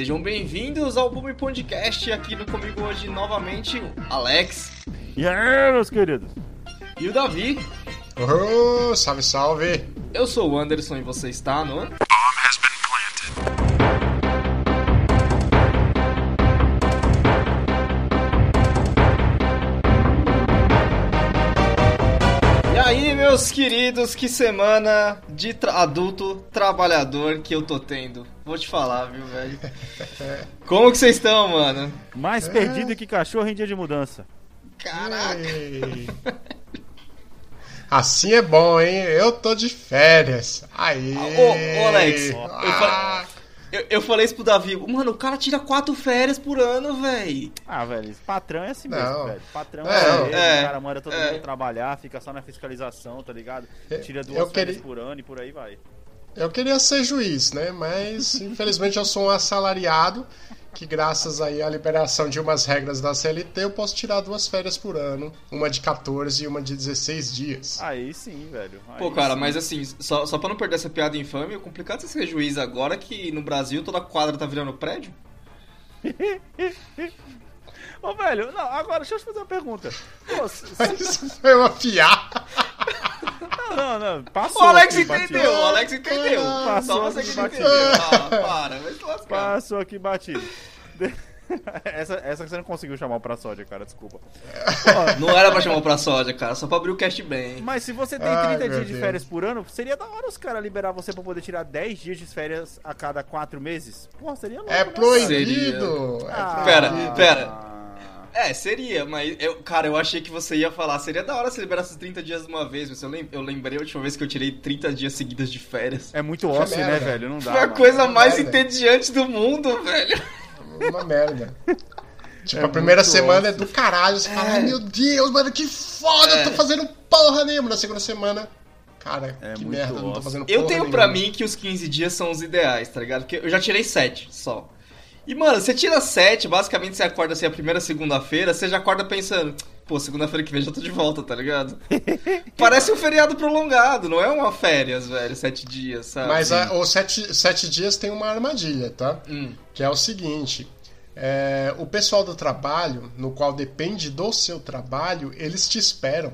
Sejam bem-vindos ao Boom Podcast. Aqui no comigo hoje novamente o Alex E aí, meus queridos? e o Davi. Oh, salve, salve! Eu sou o Anderson e você está no. Queridos, que semana de tra- adulto trabalhador que eu tô tendo. Vou te falar, viu, velho? Como que vocês estão, mano? Mais perdido que cachorro em dia de mudança. Caraca. Assim é bom, hein? Eu tô de férias. Aí. Ô, ô, Alex, eu Ah, Eu, eu falei isso pro Davi, mano, o cara tira quatro férias por ano, velho. Ah, velho, patrão é assim Não. mesmo, velho. Patrão Não, é, ele, é, o cara manda todo é. mundo trabalhar, fica só na fiscalização, tá ligado? Tira duas Eu férias queria- por ano e por aí vai. eu queria ser juiz, né? Mas infelizmente eu sou um assalariado que graças aí à liberação de umas regras da CLT eu posso tirar duas férias por ano, uma de 14 e uma de 16 dias. Aí sim, velho. Aí Pô, cara, sim. mas assim, só, só pra não perder essa piada infame, é complicado você ser juiz agora que no Brasil toda quadra tá virando prédio. Ô, velho, não, agora deixa eu te fazer uma pergunta. Pô, se- isso foi uma piada. não, não, não, passou. O Alex aqui batido. entendeu, o Alex entendeu. Passou Só você que entendeu. Ah, para, vai se lascar. Passou aqui batido. essa, essa você não conseguiu chamar o pra sódia, cara, desculpa. Ó, Não era pra chamar o pra sódia, cara, só pra abrir o cast bem. Mas se você tem Ai, 30 meu dias de férias por ano, seria da hora os caras liberar você pra poder tirar 10 dias de férias a cada 4 meses? Pô, seria louco, É né, proibido. É cara? Pera, pera. É, seria, mas eu, cara, eu achei que você ia falar, seria da hora se liberasse os 30 dias de uma vez, mas eu, lem eu lembrei a última vez que eu tirei 30 dias seguidos de férias. É muito ósseo, né, merda. velho? Não dá. Foi a mano. coisa mais merda. entediante do mundo, velho. Uma merda. Tipo, É a primeira semana é ósseo. do caralho. Você fala, ai meu Deus, mano, que foda, eu tô fazendo porra nenhuma. Na segunda semana, cara, É que muito merda, eu não tô ósseo. fazendo porra Eu tenho pra nenhuma. mim que os 15 dias são os ideais, tá ligado? Porque eu já tirei 7 só. E, mano, você tira 7, basicamente você acorda assim a primeira segunda-feira, você já acorda pensando, pô, segunda-feira que vem já tô de volta, tá ligado? Parece um feriado prolongado, não é uma férias, velho, 7 dias, sabe? Mas a- os sete, sete dias tem uma armadilha, tá? Hum. Que é o seguinte. é, o pessoal do trabalho, no qual depende do seu trabalho, eles te esperam.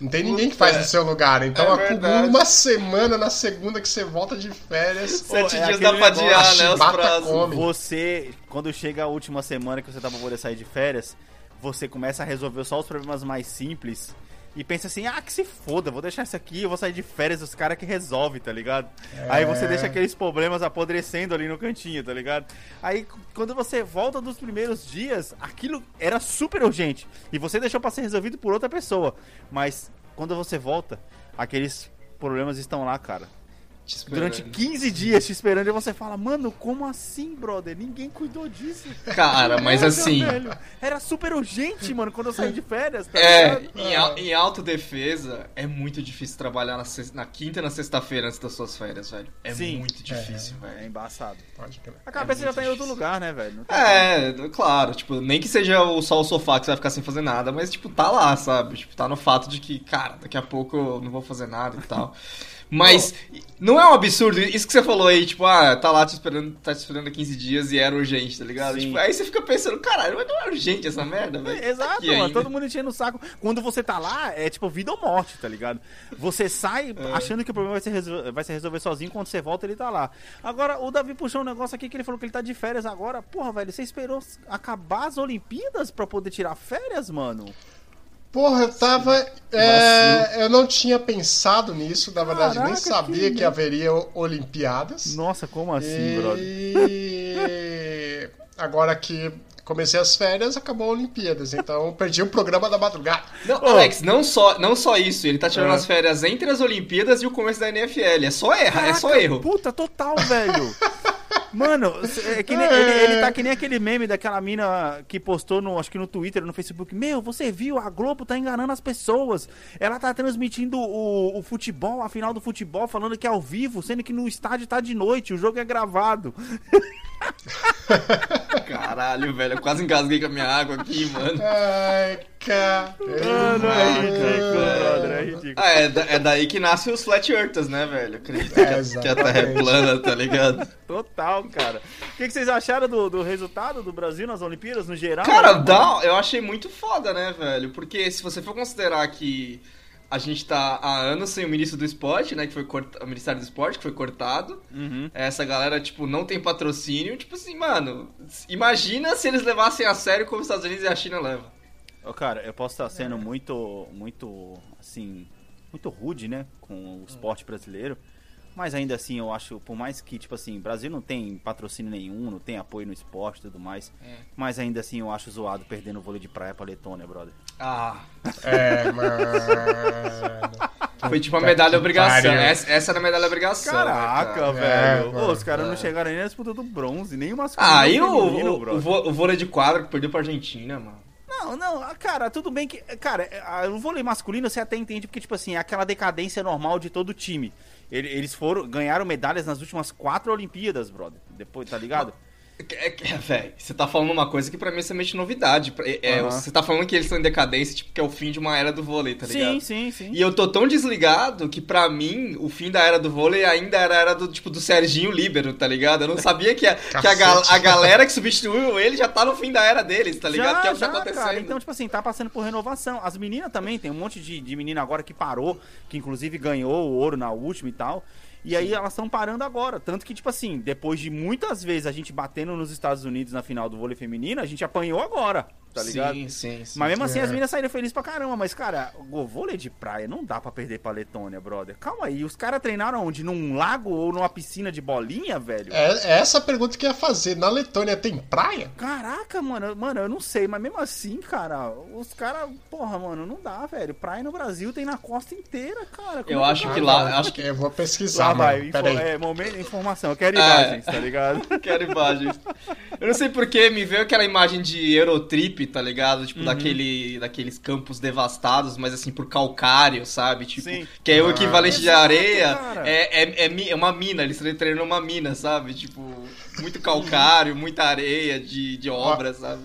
Não tem ninguém que faz Puta, no seu lugar. Então é acumula verdade. uma semana na segunda que você volta de férias. Sete é dias dá pra adiar, né, os prazos. come. Você, quando chega a última semana que você tá pra poder sair de férias, você começa a resolver só os problemas mais simples e pensa assim, ah, que se foda, vou deixar isso aqui, eu vou sair de férias, os caras que resolvem, tá ligado? Aí você deixa aqueles problemas apodrecendo ali no cantinho, tá ligado? Aí quando você volta dos primeiros dias, aquilo era super urgente e você deixou pra ser resolvido por outra pessoa. Mas quando você volta, aqueles problemas estão lá, cara. Durante 15 dias te esperando e você fala, mano, como assim, brother? Ninguém cuidou disso. Cara, mas assim, velho. Era super urgente, mano, quando eu saí de férias, tá É, ligado? em, au- em autodefesa, é muito difícil trabalhar na, sex- na quinta e na sexta-feira antes das suas férias, velho. É Sim. muito difícil, É velho. embaçado. Pode crer. A cabeça já muito tá em outro difícil. lugar, né, velho? Não tem É, claro, tipo, nem que seja o- só o sofá que você vai ficar sem fazer nada, mas, tipo, tá lá, sabe? Tipo, tá no fato de que, cara, daqui a pouco eu não vou fazer nada e tal. Mas não é um absurdo, isso que você falou aí, tipo, ah, tá lá te esperando, tá te esperando há 15 dias e era urgente, tá ligado? Tipo, aí você fica pensando, caralho, mas não é urgente essa merda, velho. Tá Exato, aqui mano. Todo mundo enchendo o saco. Quando você tá lá, é tipo vida ou morte, tá ligado? Você sai É. achando que o problema vai se, resol- vai se resolver sozinho, quando você volta, ele tá lá. Agora, o Davi puxou um negócio aqui que ele falou que ele tá de férias agora. Porra, velho, você esperou acabar as Olimpíadas pra poder tirar férias, mano? Porra, eu tava. é, eu não tinha pensado nisso, na verdade, nem Caraca, sabia que que, haveria o- Olimpíadas. Nossa, como assim, brother? E agora que comecei as férias, acabou a Olimpíadas. Então eu perdi o programa da madrugada. Não, Ô. Alex, não só, não só isso, ele tá tirando É. as férias entre as Olimpíadas e o começo da NFL. É só erra, é só Caraca, erro. Puta, total, velho. Mano, é que nem- ele, ele tá que nem aquele meme daquela mina que postou no, acho que no Twitter, no Facebook. Meu, você viu? A Globo tá enganando as pessoas. Ela tá transmitindo o, o futebol, a final do futebol, falando que é ao vivo, sendo que no estádio tá de noite, o jogo é gravado. Caralho, velho, eu quase engasguei com a minha água aqui, mano. Ai. Mano, é ridículo, brother, é ridículo. Ah, é, da- é daí que nascem os flat earthers, né, velho? Acredita É, que, a- que a Terra é plana, tá ligado? Total, cara. O que, que vocês acharam do, do resultado do Brasil nas Olimpíadas, no geral? Cara, né? dá, eu achei muito foda, né, velho? Porque se você for considerar que a gente tá há anos sem o ministro do esporte, né, que foi corta... o Ministério do Esporte, que foi cortado. Uhum. Essa galera, tipo, não tem patrocínio. Tipo assim, mano, imagina se eles levassem a sério como os Estados Unidos e a China levam. Ô, cara, eu posso estar sendo muito, muito, assim, muito rude, né, com o esporte brasileiro. Mas ainda assim, eu acho, por mais que, tipo assim, Brasil não tem patrocínio nenhum, não tem apoio no esporte e tudo mais. É. Mas ainda assim, eu acho zoado perdendo o vôlei de praia pra Letônia, brother. Ah, É, mano. foi tipo a medalha obrigação. Essa, essa era a medalha obrigação. né, Caraca, cara? velho. É, Ô, mano, os caras é. não chegaram nem na disputa do bronze, nem o masculino Ah, e o o, o vôlei de quadra que perdeu pra Argentina, mano. Não, não, ah, cara, tudo bem que. Cara, ah, o vôlei masculino você até entende, porque, tipo assim, é aquela decadência normal de todo time. Ele- Eles foram, ganharam medalhas nas últimas quatro Olimpíadas, brother. Depois, tá ligado? É, é, velho, você tá falando uma coisa que pra mim é semente novidade. É, Aham. Você tá falando que eles estão em decadência, tipo, que é o fim de uma era do vôlei, tá ligado? sim, sim, sim. E eu tô tão desligado que pra mim o fim da era do vôlei ainda era a era do tipo do Serginho Líbero, tá ligado? Eu não sabia que a, que a, a galera que substituiu ele já tá no fim da era deles, tá ligado? Já, que é o que tá já, acontecendo. cara. Então, tipo assim, tá passando por renovação. As meninas também, tem um monte de, de menina agora que parou, que inclusive ganhou o ouro na última e tal. E aí elas estão parando agora. Tanto que, tipo assim, depois de muitas vezes a gente batendo nos Estados Unidos na final do vôlei feminino, a gente apanhou agora, tá ligado? Sim, sim, sim. Mas mesmo assim É. as meninas saíram felizes pra caramba. Mas, cara, o vôlei de praia não dá pra perder pra Letônia, brother. Calma aí, os caras treinaram onde? Num lago ou numa piscina de bolinha, velho? É, é essa a pergunta que eu ia fazer. Na Letônia tem praia? Caraca, mano, mano, eu não sei, mas mesmo assim, cara, os caras, porra, mano, não dá, velho. Praia no Brasil tem na costa inteira, cara. Como Eu que acho dá? que lá, acho que Eu vou pesquisar, Lá vai, mano. info, Pera aí. é, momento, informação, eu quero É. imagens, tá ligado? Quero imagens. Eu não sei porque me veio aquela imagem de Eurotrip, tá ligado? Tipo, daquele, daqueles campos devastados, mas assim, por calcário, sabe? Tipo, Sim. que é o Ah. equivalente de areia. É, é, é, é uma mina, eles treinam numa mina, sabe? Tipo, muito calcário, muita areia de, de obra, sabe?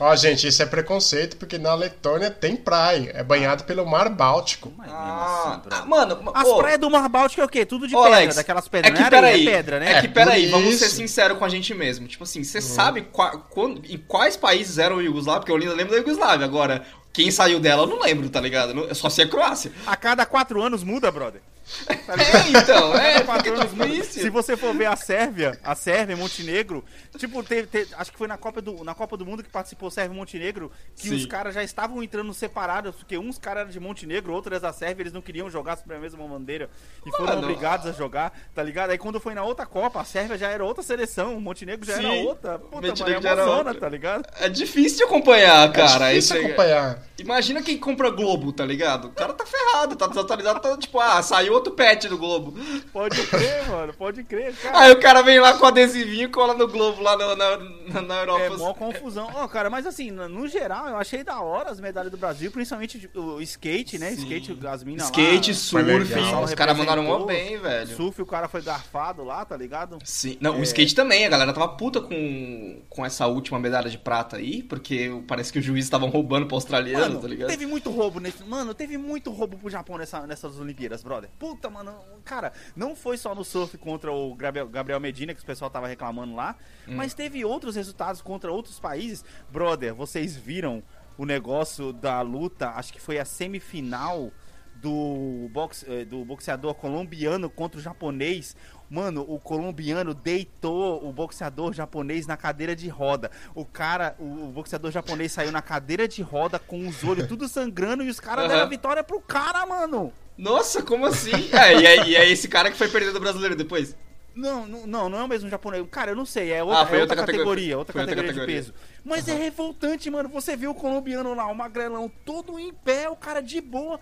Ó, gente, isso é preconceito, porque na Letônia tem praia. É banhado pelo Mar Báltico. Mas Ah, assim, ah, mano, As ô, praias do Mar Báltico é o quê? Tudo de Ô, pedra, Alex, daquelas É pedras, que é areia, peraí, é pedra, né? é que peraí, por vamos ser sinceros com a gente mesmo. Tipo assim, você sabe qua- quando, em quais países eram o Iugoslávia? Porque eu ainda lembro da Iugoslávia. Agora, quem saiu dela eu não lembro, tá ligado? Só sei a Croácia. A cada quatro anos muda, brother. É, então, é. Se você for ver a Sérvia, a Sérvia e Montenegro, tipo, teve, teve- acho que foi na Copa, do, na Copa do Mundo que participou Sérvia e Montenegro, que Sim. os caras já estavam entrando separados, porque uns caras eram de Montenegro, outros eram da Sérvia, eles não queriam jogar sobre a mesma bandeira e foram Mano, obrigados a jogar, tá ligado? Aí quando foi na outra Copa, a Sérvia já era outra seleção, o Montenegro já era Sim. outra. Puta, mano, Montenegro é já era uma zona, outra. tá ligado? É difícil de acompanhar, cara. é difícil acompanhar. Imagina quem compra Globo, tá ligado? O cara tá ferrado, tá desatualizado, tá tipo, ah, saiu outro patch do Globo. Pode crer, mano, pode crer, cara. Aí o cara vem lá com adesivinho e cola no Globo lá na, na, na- na Europa. É mó confusão. Ó, cara, mas assim, no, geral, eu achei da hora as medalhas do Brasil, principalmente o skate, né? Sim. Skate, as minas Skate, lá. surf, legal. os caras mandaram mó bem, velho. Surf, o cara foi garfado lá, tá ligado? Sim. Não, É. o skate também, a galera tava puta com, com essa última medalha de prata aí, porque parece que os juízes estavam roubando pro australiano, Mano, tá ligado? teve muito roubo nesse. Mano, teve muito roubo pro Japão nessa, nessas Olimpíadas, brother. Puta, mano. Cara, não foi só no surf contra o Gabriel, Medina, que o pessoal tava reclamando lá, Hum. mas teve outros resultados contra outros países. Brother, vocês viram o negócio da luta, acho que foi a semifinal do, boxe, eh, do boxeador colombiano contra o japonês. Mano, o colombiano deitou o boxeador japonês na cadeira de roda. O cara, o, o boxeador japonês saiu na cadeira de roda com os olhos tudo sangrando e os caras Aham. deram a vitória pro cara, mano. Nossa, como assim? É, e é, e é esse cara que foi perder do brasileiro depois. Não, não, não, é o mesmo japonês. Cara, eu não sei, é outra, Ah, foi é outra outra categoria. categoria, outra Foi outra categoria, categoria. de peso. Mas é revoltante, mano. Você vê o colombiano lá, o magrelão, todo em pé, o cara de boa,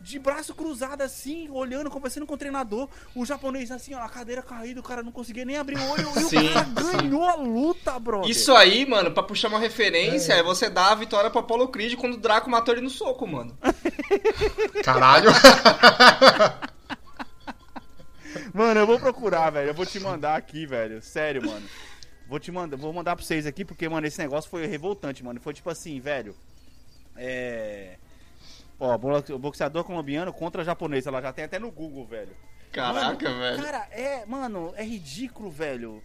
de braço cruzado assim, olhando, conversando com o treinador. O japonês assim, ó, a cadeira caída, o cara não conseguia nem abrir o olho. E o cara sim. ganhou a luta, brother. Isso aí, mano, pra puxar uma referência, é, você dar a vitória pro Apollo Creed quando o Draco matou ele no soco, mano. Caralho. Mano, eu vou procurar, velho. Eu vou te mandar aqui, velho. Sério, mano. Vou te mandar, vou mandar pra vocês aqui, porque, mano, esse negócio foi revoltante, mano. Foi tipo assim, velho. É. Ó, bo- boxeador colombiano contra japonês. Ela já tem até no Google, velho. Caraca, Mano, velho. Cara, é, mano, é ridículo, velho.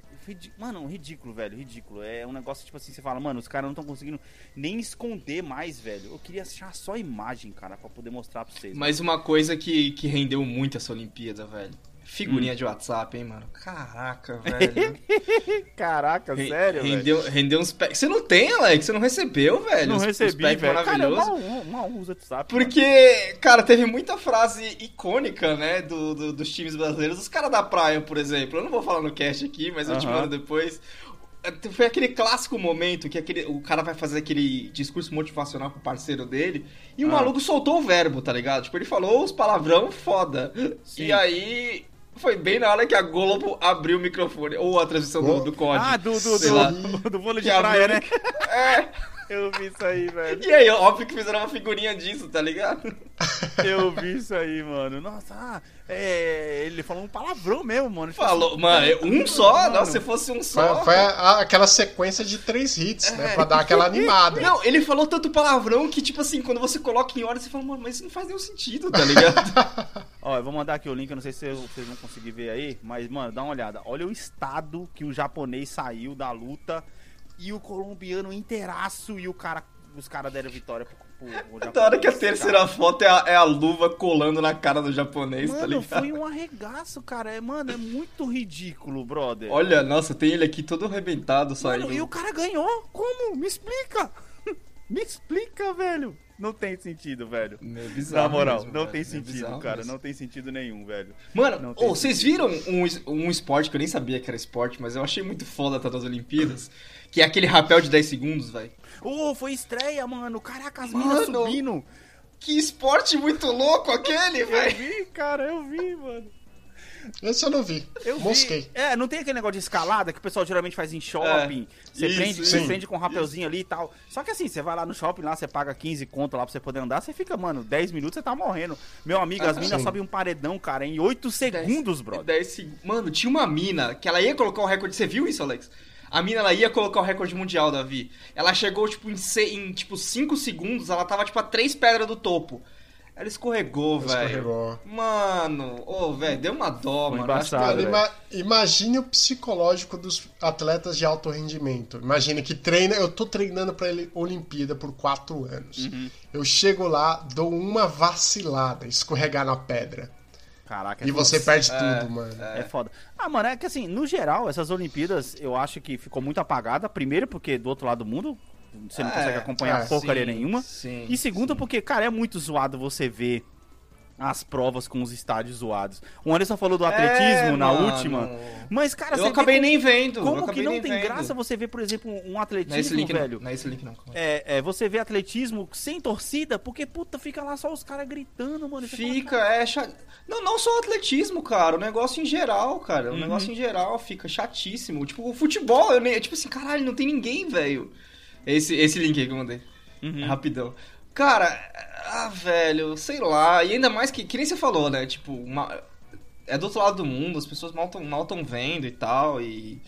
Mano, ridículo, velho, ridículo. É um negócio tipo assim, você fala, mano, os caras não estão conseguindo nem esconder mais, velho. Eu queria achar só imagem, cara, pra poder mostrar pra vocês. Mas uma coisa que, que rendeu muito essa Olimpíada, velho. Hum. Figurinha de WhatsApp, hein, mano? Caraca, velho. Caraca, Re- sério, velho. rendeu, rendeu uns packs. Você não tem, Alex? Você não recebeu, velho? Não Os- os recebi, packs velho. Cara, eu mal, mal uso WhatsApp. Porque, cara, teve muita frase icônica, né, do, do- dos times brasileiros. Os caras da praia, por exemplo. Eu não vou falar no cast aqui, mas eu te mando depois. Foi aquele clássico momento que aquele, o cara vai fazer aquele discurso motivacional pro parceiro dele e o Ah. maluco soltou o verbo, tá ligado? Tipo, ele falou os palavrão foda. Sim. E aí foi bem na hora que a Globo abriu o microfone, ou a transmissão do, do COD. Ah, do, do, sei lá. do, do vôlei de Que praia, né? É, Eu vi isso aí, velho. e aí, óbvio que fizeram uma figurinha disso, tá ligado? Eu vi isso aí, mano. Nossa, ah, é, ele falou um palavrão mesmo, mano. Tipo Falou, assim, mano, um só? mano. Não, se fosse um só. Foi, foi a- aquela sequência de três hits, né? Pra dar aquela animada. Não, ele falou tanto palavrão que, tipo assim, quando você coloca em hora, você fala, mano, mas isso não faz nenhum sentido, tá ligado? Ó, eu vou mandar aqui o link, eu não sei se vocês vão conseguir ver aí, mas, mano, dá uma olhada. Olha o estado que o japonês saiu da luta e o colombiano inteiraço e o cara, os caras deram vitória pro, pro, pro japonês. da hora que a cara. terceira foto é a, é a luva colando na cara do japonês, tá Mano, ligado? foi um arregaço, cara. É, mano, é muito ridículo, brother. Olha, nossa, tem ele aqui todo arrebentado saindo. Mano, e o cara ganhou? Como? Me explica! Me explica, velho! Não tem sentido, velho. É bizarro Na moral, mesmo, não velho. tem É sentido, bizarro cara. mesmo. Não tem sentido nenhum, velho. Mano, ô, vocês viram um, um esporte que eu nem sabia que era esporte, mas eu achei muito foda tá das Olimpíadas? Que é aquele rapel de 10 segundos, velho. Ô, foi estreia, mano. Caraca, as minas subindo. Que esporte muito louco aquele, Eu velho. vi, cara, eu vi, mano. Esse eu não vi. Eu vi. Mosquei. É, não tem aquele negócio de escalada que o pessoal geralmente faz em shopping. Você Isso, prende, sim. você prende com um rapelzinho ali e tal. Só que assim, você vai lá no shopping, lá você paga 15 conto lá pra você poder andar, você fica, mano, 10 minutos você tá morrendo. Meu amigo, as Ah, minas sobem um paredão, cara, em 8 segundos, brother. 10 seg- Mano, tinha uma mina que ela ia colocar o recorde. Você viu isso, Alex? A mina ela ia colocar o recorde mundial, Davi. Ela chegou, tipo, em, tipo 5 segundos, ela tava, tipo, a 3 pedras do topo. Ela escorregou, velho. Escorregou. Mano, ô, velho, deu uma dó, Foi mano. Embaçado. Ima- imagine o psicológico dos atletas de alto rendimento. Imagine que treina, eu tô treinando pra ele Olimpíada por quatro anos. Uhum. Eu chego lá, dou uma vacilada, escorregar na pedra. Caraca, é E você perde É, tudo, mano. É foda. Ah, mano, é que assim, no geral, essas Olimpíadas eu acho que ficou muito apagada. Primeiro, porque do outro lado do mundo, você não É, consegue acompanhar é, porcaria sim, nenhuma. sim, e segundo, sim. porque, cara, é muito zoado você ver as provas com os estádios zoados. O Anderson falou do atletismo É, na mano. última. Mas, cara, Eu acabei vê nem vendo. como, como que não tem vendo. graça você ver, por exemplo, um é atletismo, link, velho. não. É esse link, não. É, é, você vê atletismo sem torcida, porque, puta, fica lá só os caras gritando, mano. Você fala, Fica, é chato. Não, não só o atletismo, cara. O negócio em geral, cara. O Uhum. negócio em geral fica chatíssimo. Tipo, o futebol, eu nem. Tipo assim, caralho, não tem ninguém, velho. Esse, esse link aí que eu mandei. Uhum. É rapidão. Cara, ah, velho, sei lá. E ainda mais que, que nem você falou, né? Tipo, uma- é do outro lado do mundo, as pessoas mal estão mal tão vendo e tal. E.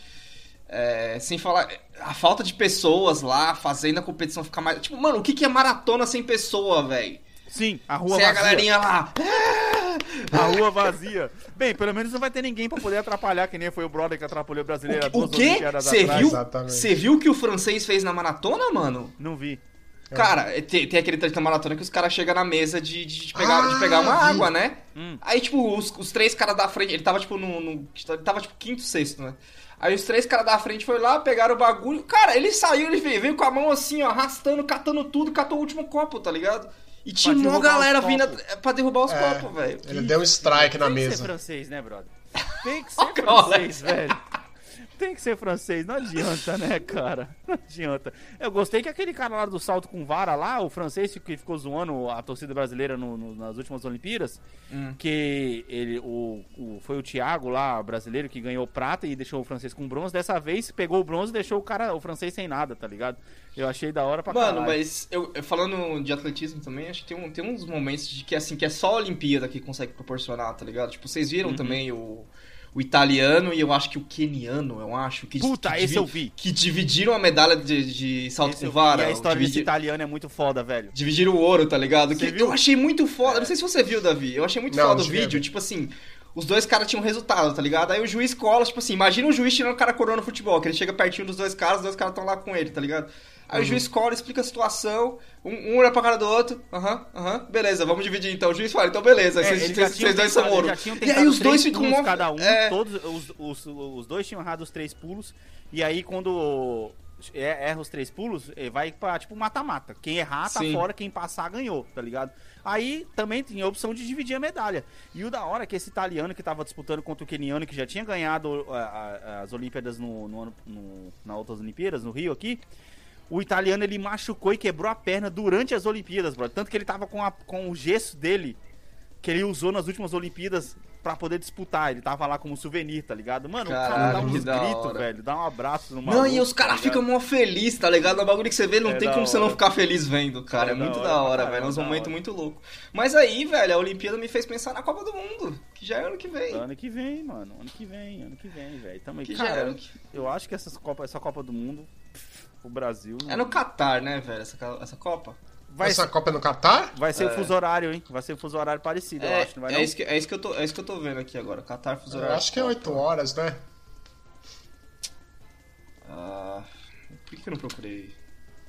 é, sem falar. A falta de pessoas lá fazendo a competição ficar mais. Tipo, mano, o que, que é maratona sem pessoa, velho? Sim, a rua Sem a vazia. galerinha lá. A rua vazia. Bem, pelo menos não vai ter ninguém pra poder atrapalhar, que nem foi o brother que atrapalhou o brasileiro O duas quê? Você viu? Viu o que o francês fez na maratona, mano? Não vi. Cara, tem, tem aquele trecho da maratona que os caras chegam na mesa de, de, de pegar, de Ah, pegar uma vi. água, né? Hum. Aí, tipo, os, os três caras da frente, ele tava, tipo, no, no- Ele tava, tipo, quinto, sexto, né? Aí os três caras da frente foi lá, pegaram o bagulho. Cara, ele saiu, ele veio, veio com a mão assim, ó, arrastando, catando tudo, catou o último copo, tá ligado? E tinha uma galera vindo pra derrubar os É, copos, velho. Ele deu um strike na Tem que ser mesa. francês, né, brother? Tem que ser francês, velho. Tem que ser francês, não adianta, né, cara? Não adianta. Eu gostei que aquele cara lá do salto com vara lá, o francês que ficou zoando a torcida brasileira no- no- nas últimas Olimpíadas, Hum. que ele, o, o- foi o Thiago lá, brasileiro, que ganhou prata e deixou o francês com bronze. Dessa vez pegou o bronze e deixou o cara, o francês sem nada, tá ligado? Eu achei da hora pra Mano, caralho. mas eu, falando de atletismo também, acho que tem, um, tem uns momentos de que assim, que é só a Olimpíada que consegue proporcionar, tá ligado? Tipo, vocês viram Uhum. também o, o italiano e eu acho que o keniano, eu acho. Que, Puta, que esse eu vi. Que dividiram a medalha de, de salto Esse eu com vara. e a história desse dividi- italiano é muito foda, velho. Dividiram o ouro, tá ligado? Você Que viu? eu achei muito foda. Não sei se você viu, Davi. Eu achei muito Não, foda não o vídeo. Tipo assim, os dois caras tinham resultado, tá ligado? Aí o juiz cola, tipo assim, imagina o juiz tirando o cara coroa no futebol, que ele chega pertinho dos dois caras, os dois caras estão lá com ele, tá ligado? Aí Uhum. o juiz cola, explica a situação, um, um olha pra cara do outro, aham, aham, beleza, vamos dividir então. O juiz fala, então beleza, É, vocês, dois são ouro. E aí os dois ficam pulos mó- cada um, é, todos os, os, os dois tinham errado os três pulos, e aí quando é- erra os três pulos, eh, vai pra tipo mata-mata. Quem errar tá Sim. fora, quem passar ganhou, tá ligado? Aí também tinha a opção de dividir a medalha. E o da hora é que esse italiano que tava disputando contra o keniano, que já tinha ganhado a- a- as Olimpíadas no, no ano, no, na outras Olimpíadas, no Rio aqui, o italiano ele machucou e quebrou a perna durante as Olimpíadas, bro. Tanto que ele tava com, a- com o gesso dele, que ele usou nas últimas Olimpíadas pra poder disputar. Ele tava lá como souvenir, tá ligado? Mano, o cara Caralho, dá gritos, hora. velho. Dá um abraço no Não, maluco, e os caras tá ficam mó felizes, tá ligado? É um bagulho que você vê, não É tem como você não ficar feliz vendo, cara. É, É muito da hora, velho. É momentos hora. muito loucos. Mas aí, velho, a Olimpíada me fez pensar na Copa do Mundo, que já é ano que vem. Ano que vem, mano. Ano que vem, ano que vem, velho. Tamo aí. Que já é Cara, ano que... eu acho que essas Copa, essa Copa do Mundo, o Brasil. É no Catar, né, velho, essa, essa Copa? Vai, Essa Copa é no Catar? vai ser o É. fuso horário, hein? Vai ser o fuso horário parecido, eu É, acho, não vai é não? isso que, é, isso que eu tô, é isso que eu tô vendo aqui agora. Catar fuso Eu horário. acho que é 8 horas, né? Ah, por que eu não procurei?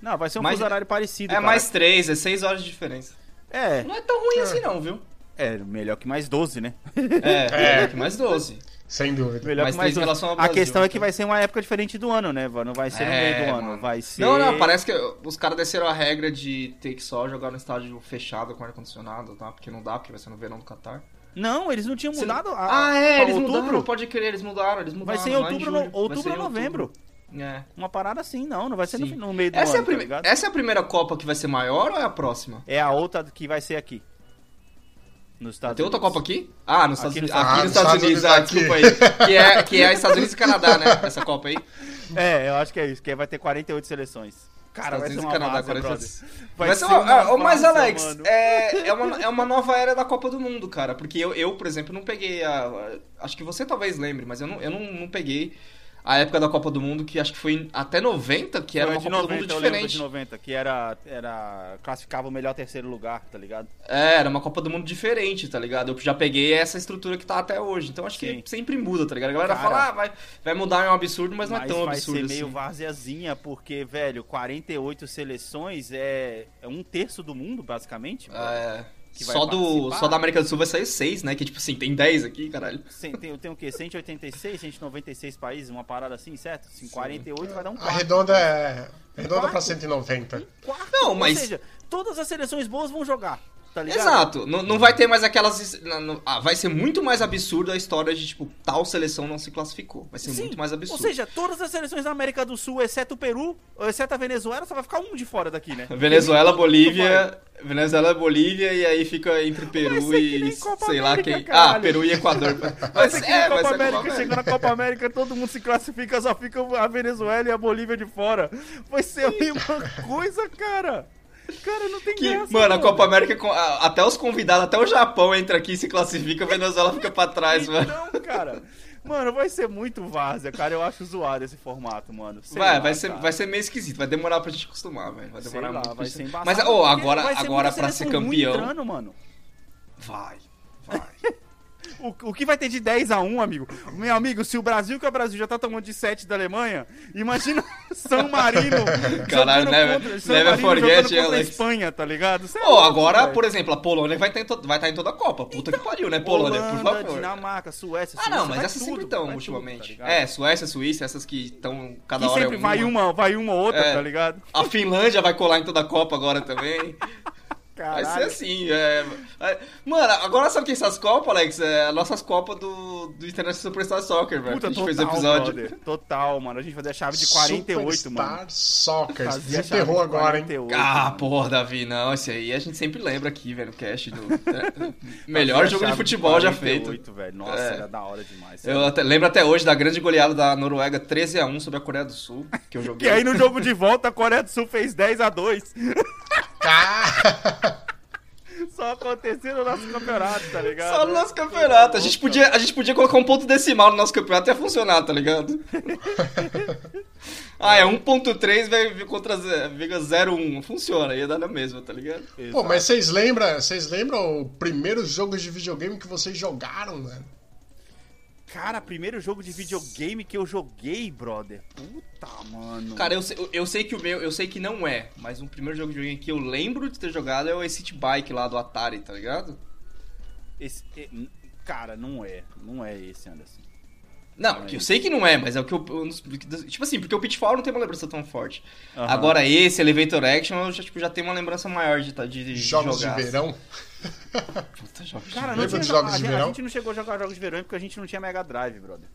Não, vai ser um Mais- fuso horário parecido, É cara. mais 3, é 6 horas de diferença. É, Não é tão ruim assim não, viu? é melhor que mais 12, né? É, É. é. que mais 12. Sem dúvida. Melhor Mais que mais em 12. relação ao A Brasil, questão é que então. vai ser uma época diferente do ano, né? Não vai ser no É, meio do ano, mano. vai ser... Não, não, parece que os caras desceram a regra de ter que só jogar no estádio fechado com ar-condicionado, tá? Porque não dá, porque vai ser no verão do Catar. Não, eles não tinham mudado a, Ah, é, pra eles outubro. mudaram, pode crer, eles mudaram, eles mudaram. Vai ser em outubro, no- Vai outubro ser em ou novembro. É. Uma parada assim, não, não vai ser no, no meio do Essa, é a ano, tá prime- ligado? essa é a primeira Copa que vai ser maior ou é a próxima? É a outra que vai ser aqui. Nos Estados Tem outra Unidos. Copa aqui? Ah, nos Aqui Estados Unidos. nos Aqui Ah, nos Estados Unidos, ah, Unidos desculpa aí. Que é, que é Estados Unidos e Canadá, né? Essa Copa aí. É, eu acho que é isso, que vai ter 48 seleções. Cara, Estados vai ser Unidos uma e Canadá, várzea, 40 brother. Vai, ser uma, ah, Mas, Alex, mano. é, é, uma, é uma nova era da Copa do Mundo, cara. Porque eu, eu por exemplo, não peguei a. a- Acho que você talvez lembre, mas eu não, eu não, não peguei a época da Copa do Mundo, que acho que foi até 90, que era Foi uma Copa 90, do Mundo diferente. de 90, que era, era classificava o melhor terceiro lugar, tá ligado? É, era uma Copa do Mundo diferente, tá ligado? Eu já peguei essa estrutura que tá até hoje. Então acho Sim. que sempre muda, tá ligado? A galera Cara, fala, ah, vai, vai mudar, é um absurdo, mas não é tão vai absurdo ser assim. meio varzeazinha, porque, velho, 48 seleções é, é um terço do mundo, basicamente. É. Vai Só, do, só da América do Sul vai sair 6, né? Que tipo assim, tem 10 aqui, caralho. Cem- Tem, tem o quê? 186, 196 países, uma parada assim, certo? Assim, 48 vai dar um A quarto. redonda é. Redonda pra Quarto? 190. Quarto. Não, mas- Ou seja, todas as seleções boas vão jogar, tá ligado? Exato. Não, não vai ter mais aquelas. não- não- ah, vai ser muito mais absurdo a história de, tipo, tal seleção não se classificou. Vai ser Sim, muito mais absurdo. Ou seja, todas as seleções da América do Sul, exceto o Peru, exceto a Venezuela, só vai ficar um de fora daqui, né? Venezuela, Bolívia. Venezuela, Bolívia, e aí fica entre Peru e. Copa sei lá América, quem. caralho. Ah, Peru e Equador. Vai ser que é, na vai Copa América, chegou na Copa América, todo mundo se classifica, só fica a Venezuela e a Bolívia de fora. Vai ser a mesma coisa, cara. Cara, não tem Que, graça. mano, a. Copa América, até os convidados, até o Japão entra aqui e se classifica, a Venezuela fica pra trás, mano. Então, cara. Mano, vai ser muito várzea, cara. Eu acho zoado esse formato, mano. Sei vai, lá, vai, ser, cara. vai ser meio esquisito, vai demorar pra gente acostumar, velho. Vai demorar lá, muito. vai ser embaçado. Mas, ô, porque agora, agora pra ser campeão. entrando, mano. Vai, vai. O, o que vai ter de 10 a 1, amigo? Meu amigo, se o Brasil, que é o Brasil, já tá tomando de 7 da Alemanha, imagina São Marino. Caralho, never- contra, São never Marino forget, contra a Alex. Espanha, tá ligado? Cê é Pô, louco, agora, velho. por exemplo, a Polônia vai estar em, to- vai estar em toda a Copa. Puta que pariu, né, Polônia? por Holanda, favor. Dinamarca, Suécia, Ah, Suíça, não, mas essas tudo, sempre estão ultimamente. tudo, tá é, Suécia, Suíça, essas que estão cada que hora sempre é vai uma, vai uma ou outra, É. tá ligado? A Finlândia vai colar em toda a Copa agora também. Vai ser Caralho. assim, é... é- Mano, agora sabe o que é essas Copas, Alex? É as nossas Copas do, do International Superstar Soccer, velho. Puta, a gente total, fez o episódio. brother. Total, mano. A gente vai deixar a chave de 48, mano. Superstar Soccer. Fazia Desenterrou de agora, hein? 48, Ah, mano. porra, Davi, não, esse aí a gente sempre lembra aqui, velho, o cast do... é, Fazia Melhor jogo de futebol já 48, feito. velho. Nossa, É. era da hora demais. Eu até- lembro até hoje da grande goleada da Noruega 13 a 1 sobre a Coreia do Sul, que eu joguei. Que aí no jogo de volta a Coreia do Sul fez 10 a 2 Cara, Só acontecia no nosso campeonato, tá ligado? Só no nosso campeonato. A gente, podia, a gente podia colocar um ponto decimal no nosso campeonato e ia funcionar, tá ligado? ah, é 1.3 vai contra 0,01. Funciona, ia dar na mesma, tá ligado? Pô, mas vocês lembram, vocês lembram o primeiro jogo de videogame que vocês jogaram, mano? Cara, primeiro jogo de videogame que eu joguei, brother. Puta, mano. Cara, eu sei, eu sei que o meu, eu sei que não é, mas o primeiro jogo de videogame que eu lembro de ter jogado é o City Bike lá do Atari, tá ligado? Esse, é, cara, não é. Não é esse, Anderson. Não, Não é que eu sei que não é, mas é o que eu. Tipo assim, porque o Pitfall não tem uma lembrança tão forte. Aham. Agora esse, Elevator Action, eu já, tipo, já tenho uma lembrança maior de, tá- de, de Jogos jogar. de verão? Puta, jogos de Cara, verão. não tinha jogos A de gente, a verão? gente não chegou a jogar jogos de verão porque a gente não tinha Mega Drive, brother.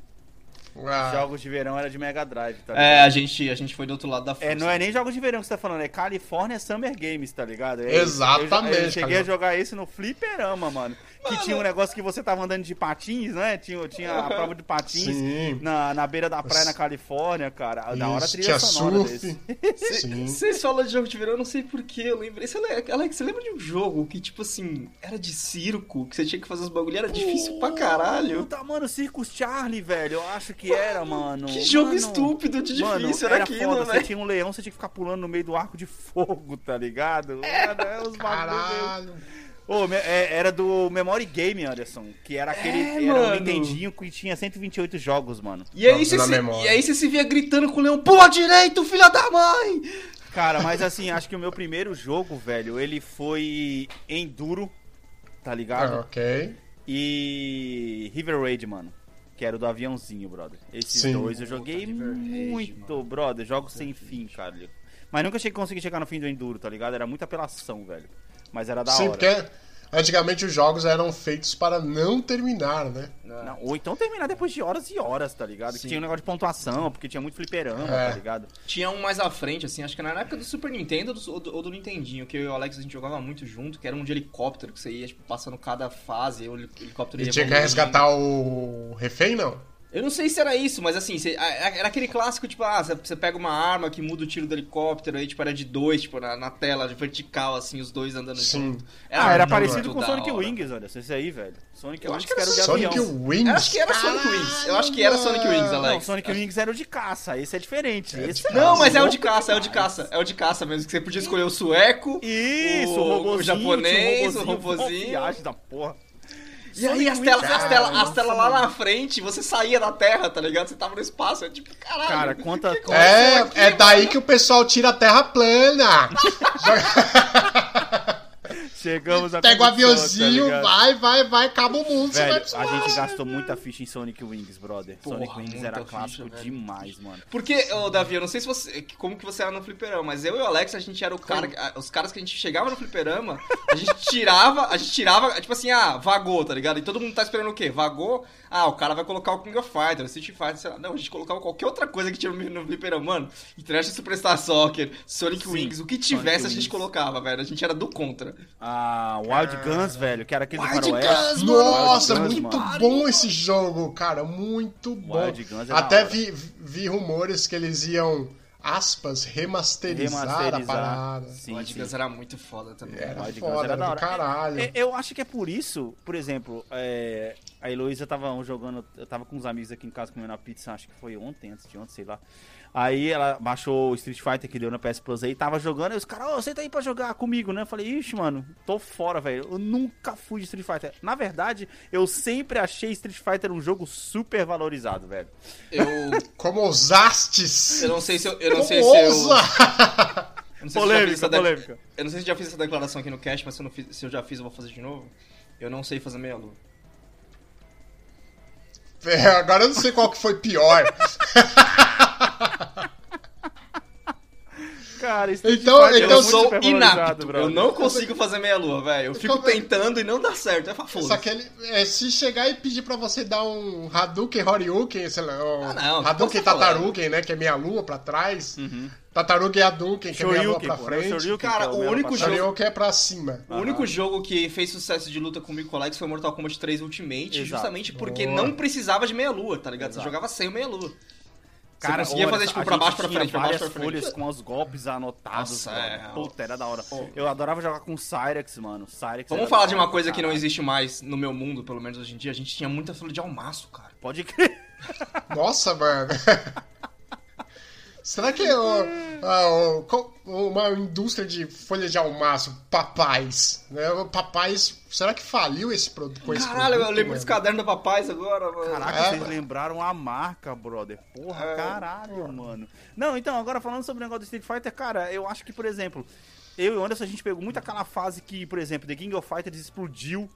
Ah, Jogos de verão era de Mega Drive, tá É, ligado? a gente, a gente foi do outro lado da força. É, não é nem jogos de verão que você tá falando, é California Summer Games, tá ligado? É Exatamente, Eu, eu cheguei cara. a jogar esse no fliperama, mano. Que tinha um negócio que você tava andando de patins, né? Tinha, tinha a prova de patins Sim. na, na beira da praia na Califórnia, cara. Da hora trilha tinha sonora surf. desse. Sim. Vocês falam de jogo de verão, eu não sei porquê, eu lembrei. Você, le- Alex, você lembra de um jogo que, tipo assim, era de circo, que você tinha que fazer os bagulho, era difícil pra caralho. Puta, mano, Circus Charlie, velho. Eu acho que era, mano. Que jogo Mano, estúpido de Mano, difícil era, era aquilo, foda. Você velho. tinha um leão, você tinha que ficar pulando no meio do arco de fogo, tá ligado? Mano, é os bagulho Caralho. É- era do Memory Game, Anderson. Que era aquele. É, era um. Nintendinho que tinha 128 jogos, mano. E aí, Nossa, você se, e aí você se via gritando com o leão, pula direito, filha da mãe! Cara, mas assim, acho que o meu primeiro jogo, velho, ele foi Enduro, tá ligado? Ah, ok. E River Raid, mano. Que era o do aviãozinho, brother. Esses Sim. dois eu joguei Raid, muito, brother. Jogos sem fim, cara. Mas nunca cheguei, consegui chegar no fim do Enduro, tá ligado? Era muita apelação, velho. Mas era da Sim, hora. porque antigamente os jogos eram feitos para não terminar, né? Não, ou então terminar depois de horas e horas, tá ligado? Que Sim. tinha um negócio de pontuação, porque tinha muito fliperama, É. tá ligado? Tinha um mais à frente, assim, acho que na época do Super Nintendo ou do, ou do- Nintendinho, que eu e o Alex a gente jogava muito junto, que era um de helicóptero, que você ia, tipo, passando cada fase, e o heli- helicóptero E ia tinha que resgatar o refém, não? Eu não sei se era isso, mas assim, você- a- a- era aquele clássico, tipo, ah, você- pega uma arma que muda o tiro do helicóptero, aí, tipo, era de dois, tipo, na, na tela, de vertical, assim, os dois andando Sim. junto. ah, era parecido com Sonic hora. Wings, olha. Esse aí, velho. Sonic Eu Wings acho que era era o de Sonic avião. Wings? Eu acho que era Sonic Wings. Eu acho que era Sonic Wings, Alex. Não, Sonic Wings era o de caça, esse é diferente. É esse de Não, mas é o de caça, é o de caça, é o de caça mesmo, que você podia escolher o sueco, Isso, o, o, o japonês, o robozinho. Viagem da porra. E aí as telas, as telas, as nossa, telas lá na frente, você saía da terra, tá ligado? Você tava no espaço, é tipo, caralho. Cara, quanta... que É, aqui, é daí mano? que o pessoal tira a terra plana. Chegamos a Pega o aviãozinho, tá vai, vai, vai, acaba o mundo, você vai Velho, a gente gastou muita ficha em Sonic Wings, brother. Porra, Sonic Wings era ficha, clássico velho. demais, mano. Porque, ô Davi, eu não sei se você. como que você era no fliperama, mas eu e o Alex, a gente era o cara. Os caras que a gente chegava no fliperama, a gente tirava, a gente tirava, tipo assim, ah, vagou, tá ligado? E todo mundo tá esperando o quê? Vagou? Ah, o cara vai colocar o King of Fighters, o Street Fighter, sei lá. Não, a gente colocava qualquer outra coisa que tinha no, fliperama, mano. International Superstar Soccer, Sonic Sim, Wings, o que tivesse a gente Wings. colocava, velho. A gente era do contra. Ah, Wild Guns, velho, que era aquele do Wild faroeste. Guns, Nossa, Wild Guns, muito mano. bom esse jogo, cara, muito bom. Wild Guns é Até vi, vi rumores que eles iam, aspas, remasterizar, a Remasterizar. parada. Sim, Wild sim. Guns era muito foda também. Era Wild Guns foda, era era do caralho. É, Eu acho que é por isso, por exemplo, é, a Heloísa tava jogando, eu tava com uns amigos aqui em casa comendo uma pizza, acho que foi ontem, antes de ontem, sei lá. Aí ela baixou o Street Fighter que deu na PS Plus aí, tava jogando, e os caras, ô, você tá aí pra jogar comigo, né? Eu falei, ixi, mano, tô fora, velho. Eu nunca fui de Street Fighter. Na verdade, eu sempre achei Street Fighter um jogo super valorizado, velho. Eu. Como ousastes? Eu não sei se eu. Eu não Como sei se eu. ousa? eu não sei se eu já fiz essa de- polêmica. Eu não sei se já fiz essa declaração aqui no cast, mas se eu, não fiz- se eu já fiz, eu vou fazer de novo. Eu não sei fazer meia lua. É, Agora eu não sei qual que foi pior. Cara, Street Então- Fighter é então eu sou inapto. brother. Eu não consigo fazer meia lua, velho. Eu fico Como- tentando e não dá certo. É pra Só que ele, é, se chegar e pedir pra você dar um Hadouken Horyuken, sei lá, um Ah, não, Hadouken você tá. Tataruken, né, que é meia lua pra trás. Tartaruga Hadouken, que é meia lua Shoryuken, pra pô, né? frente. Shoryuken, Cara, que é o único jogo- Shoryuken é pra cima. O único jogo que fez sucesso de luta comigo e com o Alex foi Mortal Kombat 3 Ultimate, Exato. justamente porque Boa. não precisava de meia lua, tá ligado? Você Exato. jogava sem o meia Cara, conseguia olha fazer, tipo, pra baixo, pra frente, pra baixo, várias pra frente. folhas com os golpes anotados. Nossa, é. Puta, era da hora. Eu adorava jogar com Cyrex, mano. Cyrex Vamos falar de uma coisa que não existe mais no meu mundo, pelo menos hoje em dia. A gente tinha muita folha de almaço, cara. Pode crer. Nossa, mano. Será que ó, co- uma indústria de folha de almaço, papais, né? Papais, será que faliu esse produto com esse Caralho, eu produto, lembro dos cadernos da Papais agora, mano. Caraca, É, vocês mano. lembraram a marca, brother. Porra, É. caralho, mano. Não, então, agora falando sobre o negócio do Street Fighter, cara, eu acho que, por exemplo, eu e o Anderson, a gente pegou muito aquela fase que, por exemplo, The King of Fighters explodiu,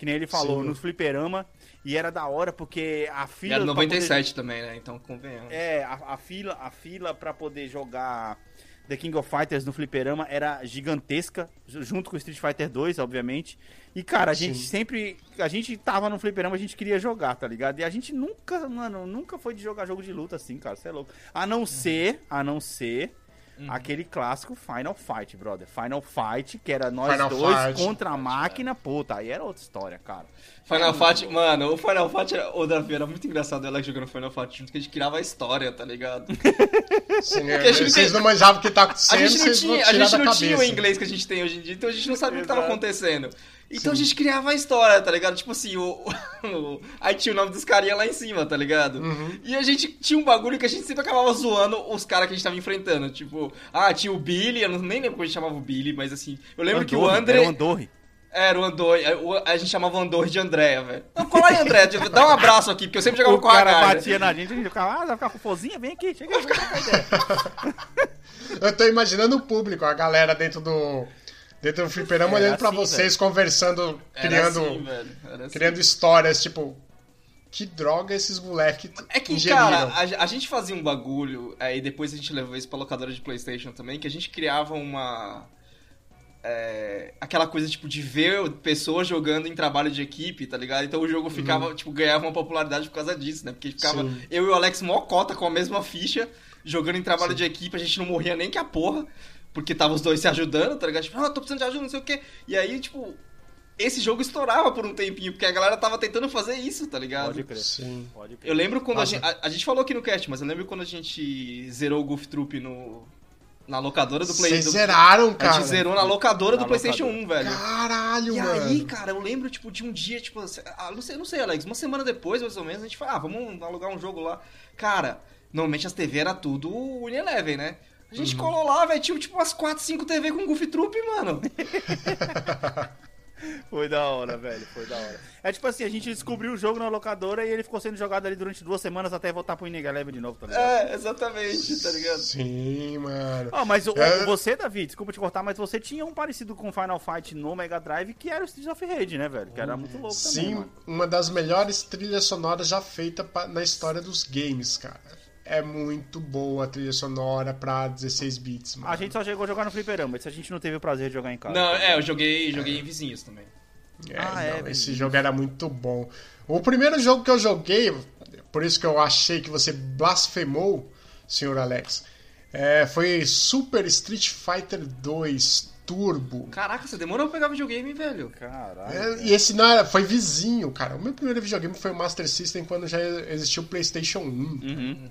que nem ele falou, Sim. no fliperama, e era da hora porque a E fila... era pra poder- 97 também, né? Então convenhamos. É, a, a fila, a fila pra poder jogar The King of Fighters no fliperama era gigantesca, ju- junto com o Street Fighter 2, obviamente. E, cara, a gente Sim. sempre. A gente tava no fliperama, a gente queria jogar, tá ligado? E a gente nunca, mano, nunca foi de jogar jogo de luta assim, cara. Você é louco. A não ser, a não ser. Aquele clássico Final Fight, brother. Final Fight, que era nós Final dois Fight. contra a máquina, puta, aí era outra história, cara. Final Fight, mano, o Final Fight era, o Davi era muito engraçado, Alex jogando Final Fight junto, que a gente criava a história, tá ligado? Sim, Porque a gente vocês não manjavam o que tá A acontecendo, gente não tinha, a gente não tinha o inglês que a gente tem hoje em dia, então a gente não sabia o que tava acontecendo. Então a gente criava a história, tá ligado? Tipo assim, o, o- aí tinha o nome dos carinha lá em cima, tá ligado? Uhum. E a gente tinha um bagulho que a gente sempre acabava zoando os caras que a gente tava enfrentando. Tipo, ah, tinha o Billy, eu não, nem lembro como a gente chamava o Billy, mas assim, eu lembro que o Andorre, André. Era o Andorre. Era o Andorre, a- o- a gente chamava o Andorre de Andréia, velho. Então cola aí, André, dá um abraço aqui, porque eu sempre jogava O com a cara Hagar, né? batia na gente, a gente ficava, ah, vai ficar com fozinha? Vem aqui, chega aí, ideia. Eu tô imaginando o público, a galera dentro do. Dentro do fliperama Era olhando pra assim, vocês, conversando, Era criando, assim, velho, assim. criando histórias, tipo. Que droga esses moleques É que, ingeriram. cara, a, a gente fazia um bagulho, aí depois a gente levou isso pra locadora de Playstation também, que a gente criava uma. é, aquela coisa, tipo, de ver pessoas jogando em trabalho de equipe, tá ligado? Então o jogo ficava, tipo, ganhava uma popularidade por causa disso, né? Porque ficava Sim. eu e o Alex mocota com a mesma ficha, jogando em trabalho de equipe, a gente não morria nem que a porra, porque tava os dois se ajudando, tá ligado? Tipo, ah, tô precisando de ajuda, não sei o quê. E aí, tipo, esse jogo estourava por um tempinho, porque a galera tava tentando fazer isso, tá ligado? Pode crer. Sim. Pode crer. Eu lembro quando a gente, a, a gente falou aqui no cast, mas eu lembro quando a gente zerou o Goof Troop no, na locadora do Play. Vocês zeraram, A cara. gente zerou na locadora Na do PlayStation locadora. 1, velho. Caralho, E mano. aí, cara, eu lembro, tipo, de um dia, tipo, ah, não sei, não sei, Alex, uma semana depois, mais ou menos, a gente falou, ah, vamos alugar um jogo lá. Cara, normalmente as TV era tudo Unilever, né? A gente Uhum. colou lá, velho, tinha tipo umas 4, 5 TV com Goof Troop, mano. Foi da hora, velho, foi da hora. É tipo assim, a gente descobriu o jogo na locadora e ele ficou sendo jogado ali durante duas semanas até voltar pro Inega Leve de novo, tá ligado? É, exatamente, tá ligado? Sim, mano. Ó, mas o, É. você, Davi, desculpa te cortar, mas você tinha um parecido com Final Fight no Mega Drive que era o Streets of Rage, né, velho? Que era muito louco também, Sim, mano. uma das melhores trilhas sonoras já feita na história dos games, cara. É muito boa a trilha sonora pra 16 bits, mano. A gente só chegou a jogar no fliperama, esse a gente não teve o prazer de jogar em casa. Não, é, eu joguei, joguei em vizinhos também. É, Ah, é, não, esse beleza. jogo era muito bom. O primeiro jogo que eu joguei, por isso que eu achei que você blasfemou, senhor Alex, é, foi Super Street Fighter 2 Turbo. Caraca, você demorou pra pegar videogame, velho. Caralho. É, e esse não era, foi vizinho, cara. O meu primeiro videogame foi o Master System quando já existia o PlayStation 1. Uhum.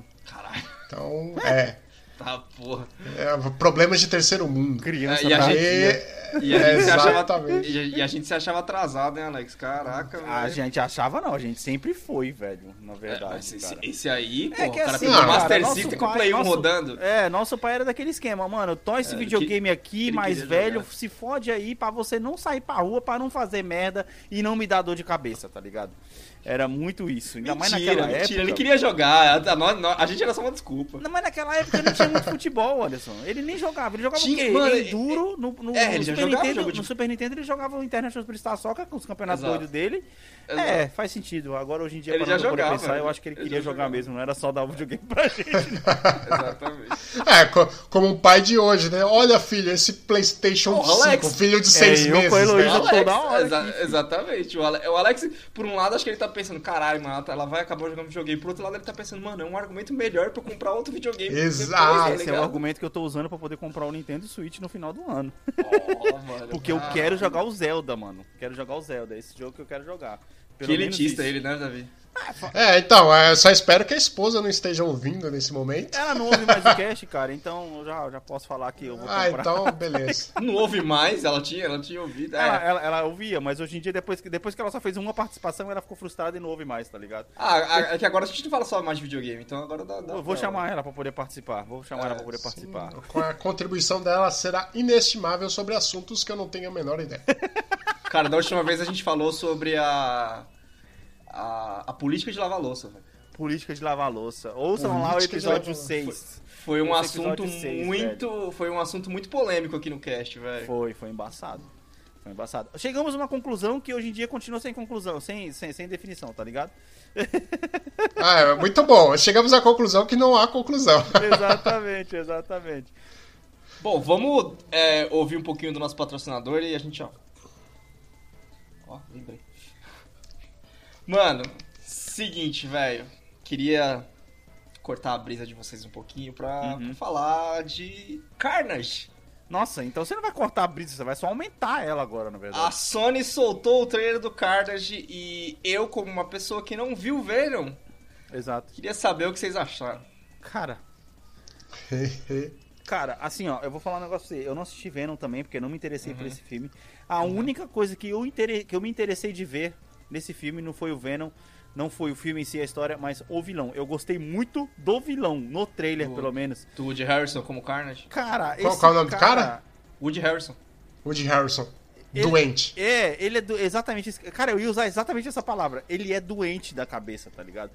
Então, é, tá porra. é, Problemas de terceiro mundo. Criança É, e a pra- gente- E a, gente se achava, e, a- e a gente se achava atrasado, hein, Alex? Caraca, velho. A gente achava não, a gente sempre foi, velho, na É, verdade, mas esse, cara. esse aí, pô, É o que cara assim, o cara, Master System com o Play 1 nosso- rodando. É, nosso pai era daquele esquema, mano, to esse É, videogame aqui, ele mais velho, jogar. se fode aí pra você não sair pra rua, pra não fazer merda e não me dar dor de cabeça, tá ligado? Era muito isso, ainda mais Mentira, naquela mentira, época. ele queria jogar. A, nós- a gente era só uma desculpa. Não, mas naquela época não tinha muito futebol, Anderson. Ele nem jogava. Ele jogava Tinha, o quê? mano, Enduro. No, no, é, no ele já Super jogava Nintendo, jogo de- no Super Nintendo ele jogava o International Superstar Soccer com os campeonatos Exato. doidos dele. Exato. É, faz sentido. Agora, hoje em dia, Ele parando já pra poder pensar, eu ele- acho que ele ele queria jogar jogava. mesmo. Não era só dar o videogame pra gente. não. Exatamente. É, co- como um pai de hoje, né? Olha, filho, esse PlayStation Ô, 5, Alex, filho de seis eu meses. com a Heloísa né? toda hora exa- aqui. exatamente. O Alex, por um lado, acho que ele tá pensando, caralho, mano, ela vai acabar jogando videogame. Por outro lado, ele tá pensando, mano, é um argumento melhor pra eu comprar outro videogame. Exato. Depois, tá Esse é o argumento que eu tô usando pra poder comprar o Nintendo Switch no final do ano. Ó, mano, Porque eu ah. quero jogar o Zelda, mano. Quero jogar o Zelda. É esse jogo que eu quero jogar. Pelo Que elitista ele, né, Davi? É, então, é, eu só espero que a esposa não esteja ouvindo nesse momento. Ela não ouve mais o cast, cara, então eu já, já posso falar que eu vou comprar. Ah, então, beleza. Não ouve mais, ela tinha, ela tinha ouvido. É. Ela, ela, ela ouvia, mas hoje em dia, depois que, depois que ela só fez uma participação, ela ficou frustrada e não ouve mais, tá ligado? Ah, é que agora a gente não fala só mais de videogame, então agora dá. dá Eu vou pra- chamar ela pra poder participar. Vou chamar É, ela pra poder participar. A contribuição dela será inestimável sobre assuntos que eu não tenho a menor ideia. Cara, da última vez a gente falou sobre a. A, a política de lavar louça, velho. Política de lavar louça. Ouçam lá o Política episódio lavar- 6. Foi um Esse assunto muito. Foi um assunto muito polêmico aqui no cast, velho. Foi, foi embaçado. Foi embaçado. Chegamos a uma conclusão que hoje em dia continua sem conclusão, sem, sem, sem definição, tá ligado? Ah, é muito bom. Chegamos à conclusão que não há conclusão. exatamente, exatamente. Bom, vamos é, ouvir um pouquinho do nosso patrocinador e a gente, ó. Ó, lembrei. Mano, seguinte, velho. Queria cortar a brisa de vocês um pouquinho pra, Uhum. pra falar de Carnage. Nossa, então você não vai cortar a brisa, você vai só aumentar ela agora, na A verdade. Sony soltou o trailer do Carnage e eu, como uma pessoa que não viu Venom, Exato. queria saber o que vocês acharam. Cara, Cara, assim, ó, eu vou falar um negócio pra você. Eu não assisti Venom também, porque eu não me interessei por esse filme. A única coisa que eu, intere- que eu me interessei de ver nesse filme não foi o Venom, não foi o filme em si, a história, mas o vilão. Eu gostei muito do vilão, no trailer, Do- pelo menos. Do Woody Harrison como Carnage. Cara, Qual- esse qual é o nome do cara? Woody Harrison. Woody Harrison. Ele- Doente. É, ele é do, exatamente isso. Cara, eu ia usar exatamente essa palavra. Ele é doente da cabeça, tá ligado?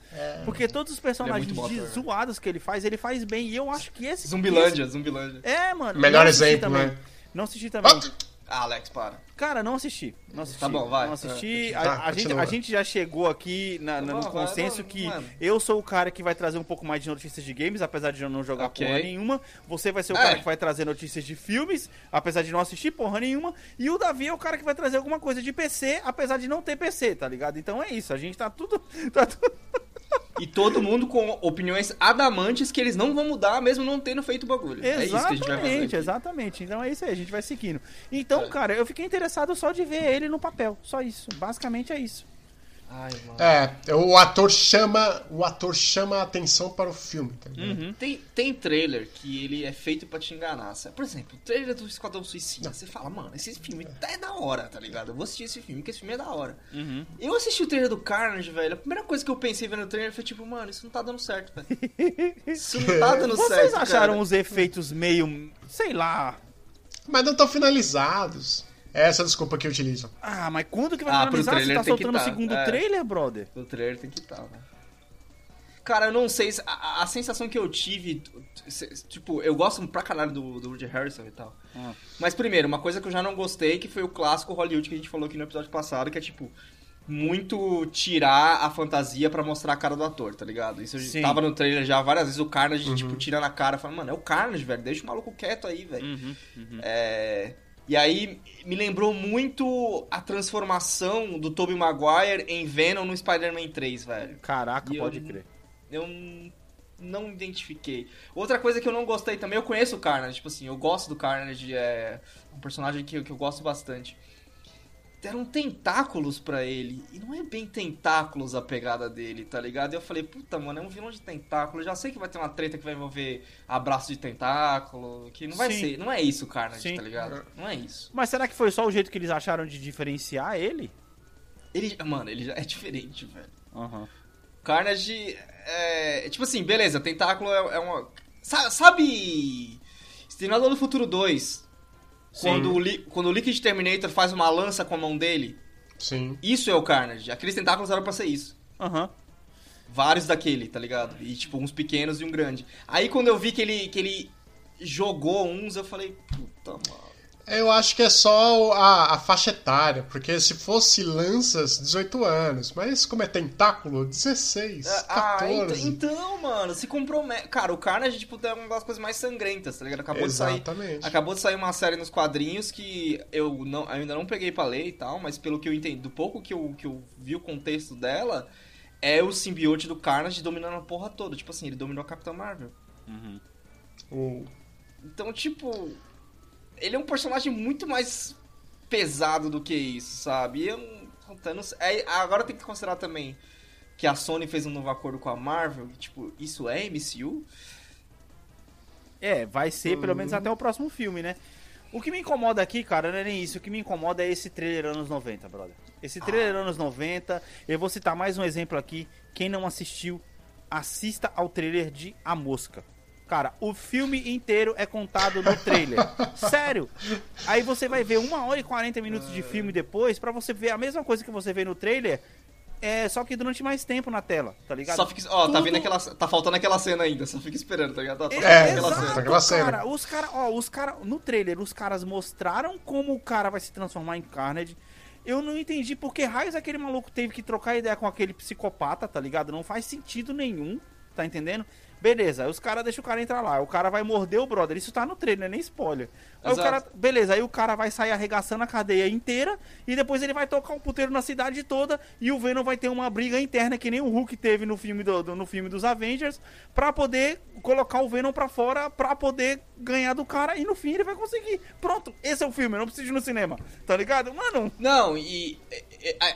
Porque todos os personagens de- ator, né? zoados que ele faz, ele faz bem. E eu acho que esse. Zumbilândia, Zumbilândia. esse- é, mano. Melhor exemplo, né? Não assisti também. Ah, Ah, Alex, para. Cara, não assisti. Não assisti. Tá bom, vai. Não assisti. É, a, tá, a gente, a gente já chegou aqui na, na- Tá no bom, consenso vai, que mano. eu sou o cara que vai trazer um pouco mais de notícias de games, apesar de eu não jogar Ok. porra nenhuma. Você vai ser o É. cara que vai trazer notícias de filmes, apesar de não assistir porra nenhuma. E o Davi é o cara que vai trazer alguma coisa de PC, apesar de não ter PC, tá ligado? Então é isso. A gente tá tudo. Tá tudo... E todo mundo com opiniões adamantes que eles não vão mudar, mesmo não tendo feito o bagulho. É isso que a gente vai fazer. Exatamente, aqui. exatamente. Então é isso aí, a gente vai seguindo. Então, É. cara, eu fiquei interessado só de ver ele no papel. Só isso. Basicamente é isso. Ai. É, o ator chama, o ator chama a atenção para o filme, tá ligado? Uhum. Tem, tem trailer que ele é feito pra te enganar. sabe? Por exemplo, o trailer do Esquadrão Suicida. Você fala, mano, esse filme tá é da hora, tá ligado? Eu vou assistir esse filme, porque esse filme é da hora. Uhum. Eu assisti o trailer do Carnage, velho. A primeira coisa que eu pensei vendo o trailer foi tipo, mano, isso não tá dando certo, velho. Isso não tá dando certo. Vocês acharam cara. os efeitos meio. sei lá. Mas não estão finalizados. É essa a desculpa que utilizam. Ah, mas quando que vai Ah? Você trailer tá tem que soltando o tá, segundo é. trailer, brother? O trailer tem que estar, velho. Cara, eu não sei. se- A, a sensação que eu tive. se- Tipo, eu gosto pra caralho do, do Woody Harrison e tal. Ah. Mas primeiro, uma coisa que eu já não gostei, que foi o clássico Hollywood que a gente falou aqui no episódio passado, que é tipo. Muito tirar a fantasia pra mostrar a cara do ator, tá ligado? Isso Sim. tava no trailer já várias vezes, o Carnage, tipo, tirando a cara, falando, mano, é o Carnage, velho, deixa o maluco quieto aí, velho. Uhum, uhum. É, E aí me lembrou muito a transformação do Tobey Maguire em Venom no Spider-Man 3, velho. Caraca, E eu- pode crer. Eu não identifiquei. Outra coisa que eu não gostei também, eu conheço o Carnage, tipo assim, eu gosto do Carnage, é um personagem que, que eu gosto bastante. Deram tentáculos pra ele, e não é bem tentáculos a pegada dele, tá ligado? E eu falei, puta, mano, é um vilão de tentáculo, eu já sei que vai ter uma treta que vai envolver abraço de tentáculo, que não vai Sim. ser, não é isso o Carnage, Sim. tá ligado? Não é isso. Mas será que foi só o jeito que eles acharam de diferenciar ele? Ele, mano, ele já é diferente, velho. Aham. Carnage é. Tipo assim, beleza, Tentáculo é, é uma. Sa- Sabe. Exterminador do Futuro 2? Quando o, quando o Liquid Terminator faz uma lança com a mão dele? Sim. Isso é o Carnage. Aqueles tentáculos eram pra ser isso. Aham. Vários daquele, tá ligado? E tipo, uns pequenos e um grande. Aí quando eu vi que ele, que ele jogou uns, eu falei, puta, mano. Eu acho que é só a, a faixa etária, porque se fosse lanças, 18 anos. Mas como é tentáculo, 16, Ah, 14. então, então, mano, se compromete. Cara, o Carnage, tipo, é uma das coisas mais sangrentas, tá ligado? Acabou de sair. Exatamente. Acabou de sair uma série nos quadrinhos que eu não, ainda não peguei pra ler e tal, mas pelo que eu entendi, do pouco que eu, que eu vi o contexto dela, é o simbiote do Carnage dominando a porra toda. Tipo assim, ele dominou a Capitã Marvel. Uhum. Então, tipo, ele é um personagem muito mais pesado do que isso, sabe? E eu, sei- é, agora tem que considerar também que a Sony fez um novo acordo com a Marvel, e, tipo, isso é MCU? É, vai ser pelo menos até o próximo filme, né? O que me incomoda aqui, cara, não é nem isso. O que me incomoda é esse trailer anos 90, brother. Esse trailer anos 90. Eu vou citar mais um exemplo aqui. Quem não assistiu, assista ao trailer de A Mosca. Cara, o filme inteiro é contado no trailer. Sério. Aí você vai ver uma hora e 40 minutos de filme depois pra você ver a mesma coisa que você vê no trailer. É, só que durante mais tempo na tela, tá ligado? Só fica, ó, tá Tudo- vindo aquela, tá faltando aquela cena ainda, só fica esperando, tá ligado? Tá, tá É, aquela exato. cena. Aquela cena. cara. Os caras, ó, os caras, no trailer, os caras mostraram como o cara vai se transformar em Carnage. Eu não entendi por que raios aquele maluco teve que trocar ideia com aquele psicopata, tá ligado? Não faz sentido nenhum, tá entendendo? Beleza, aí os caras deixam o cara entrar lá. O cara vai morder o brother. Isso tá no trailer, é nem spoiler. Aí o Exato. cara, beleza, aí o cara vai sair arregaçando a cadeia inteira e depois ele vai tocar um puteiro na cidade toda e o Venom vai ter uma briga interna que nem o Hulk teve no filme, do, do- no filme dos Avengers pra poder colocar o Venom pra fora pra poder ganhar do cara e no fim ele vai conseguir. Pronto, esse é o filme, eu não preciso ir no cinema, tá ligado? Mano, Não, e,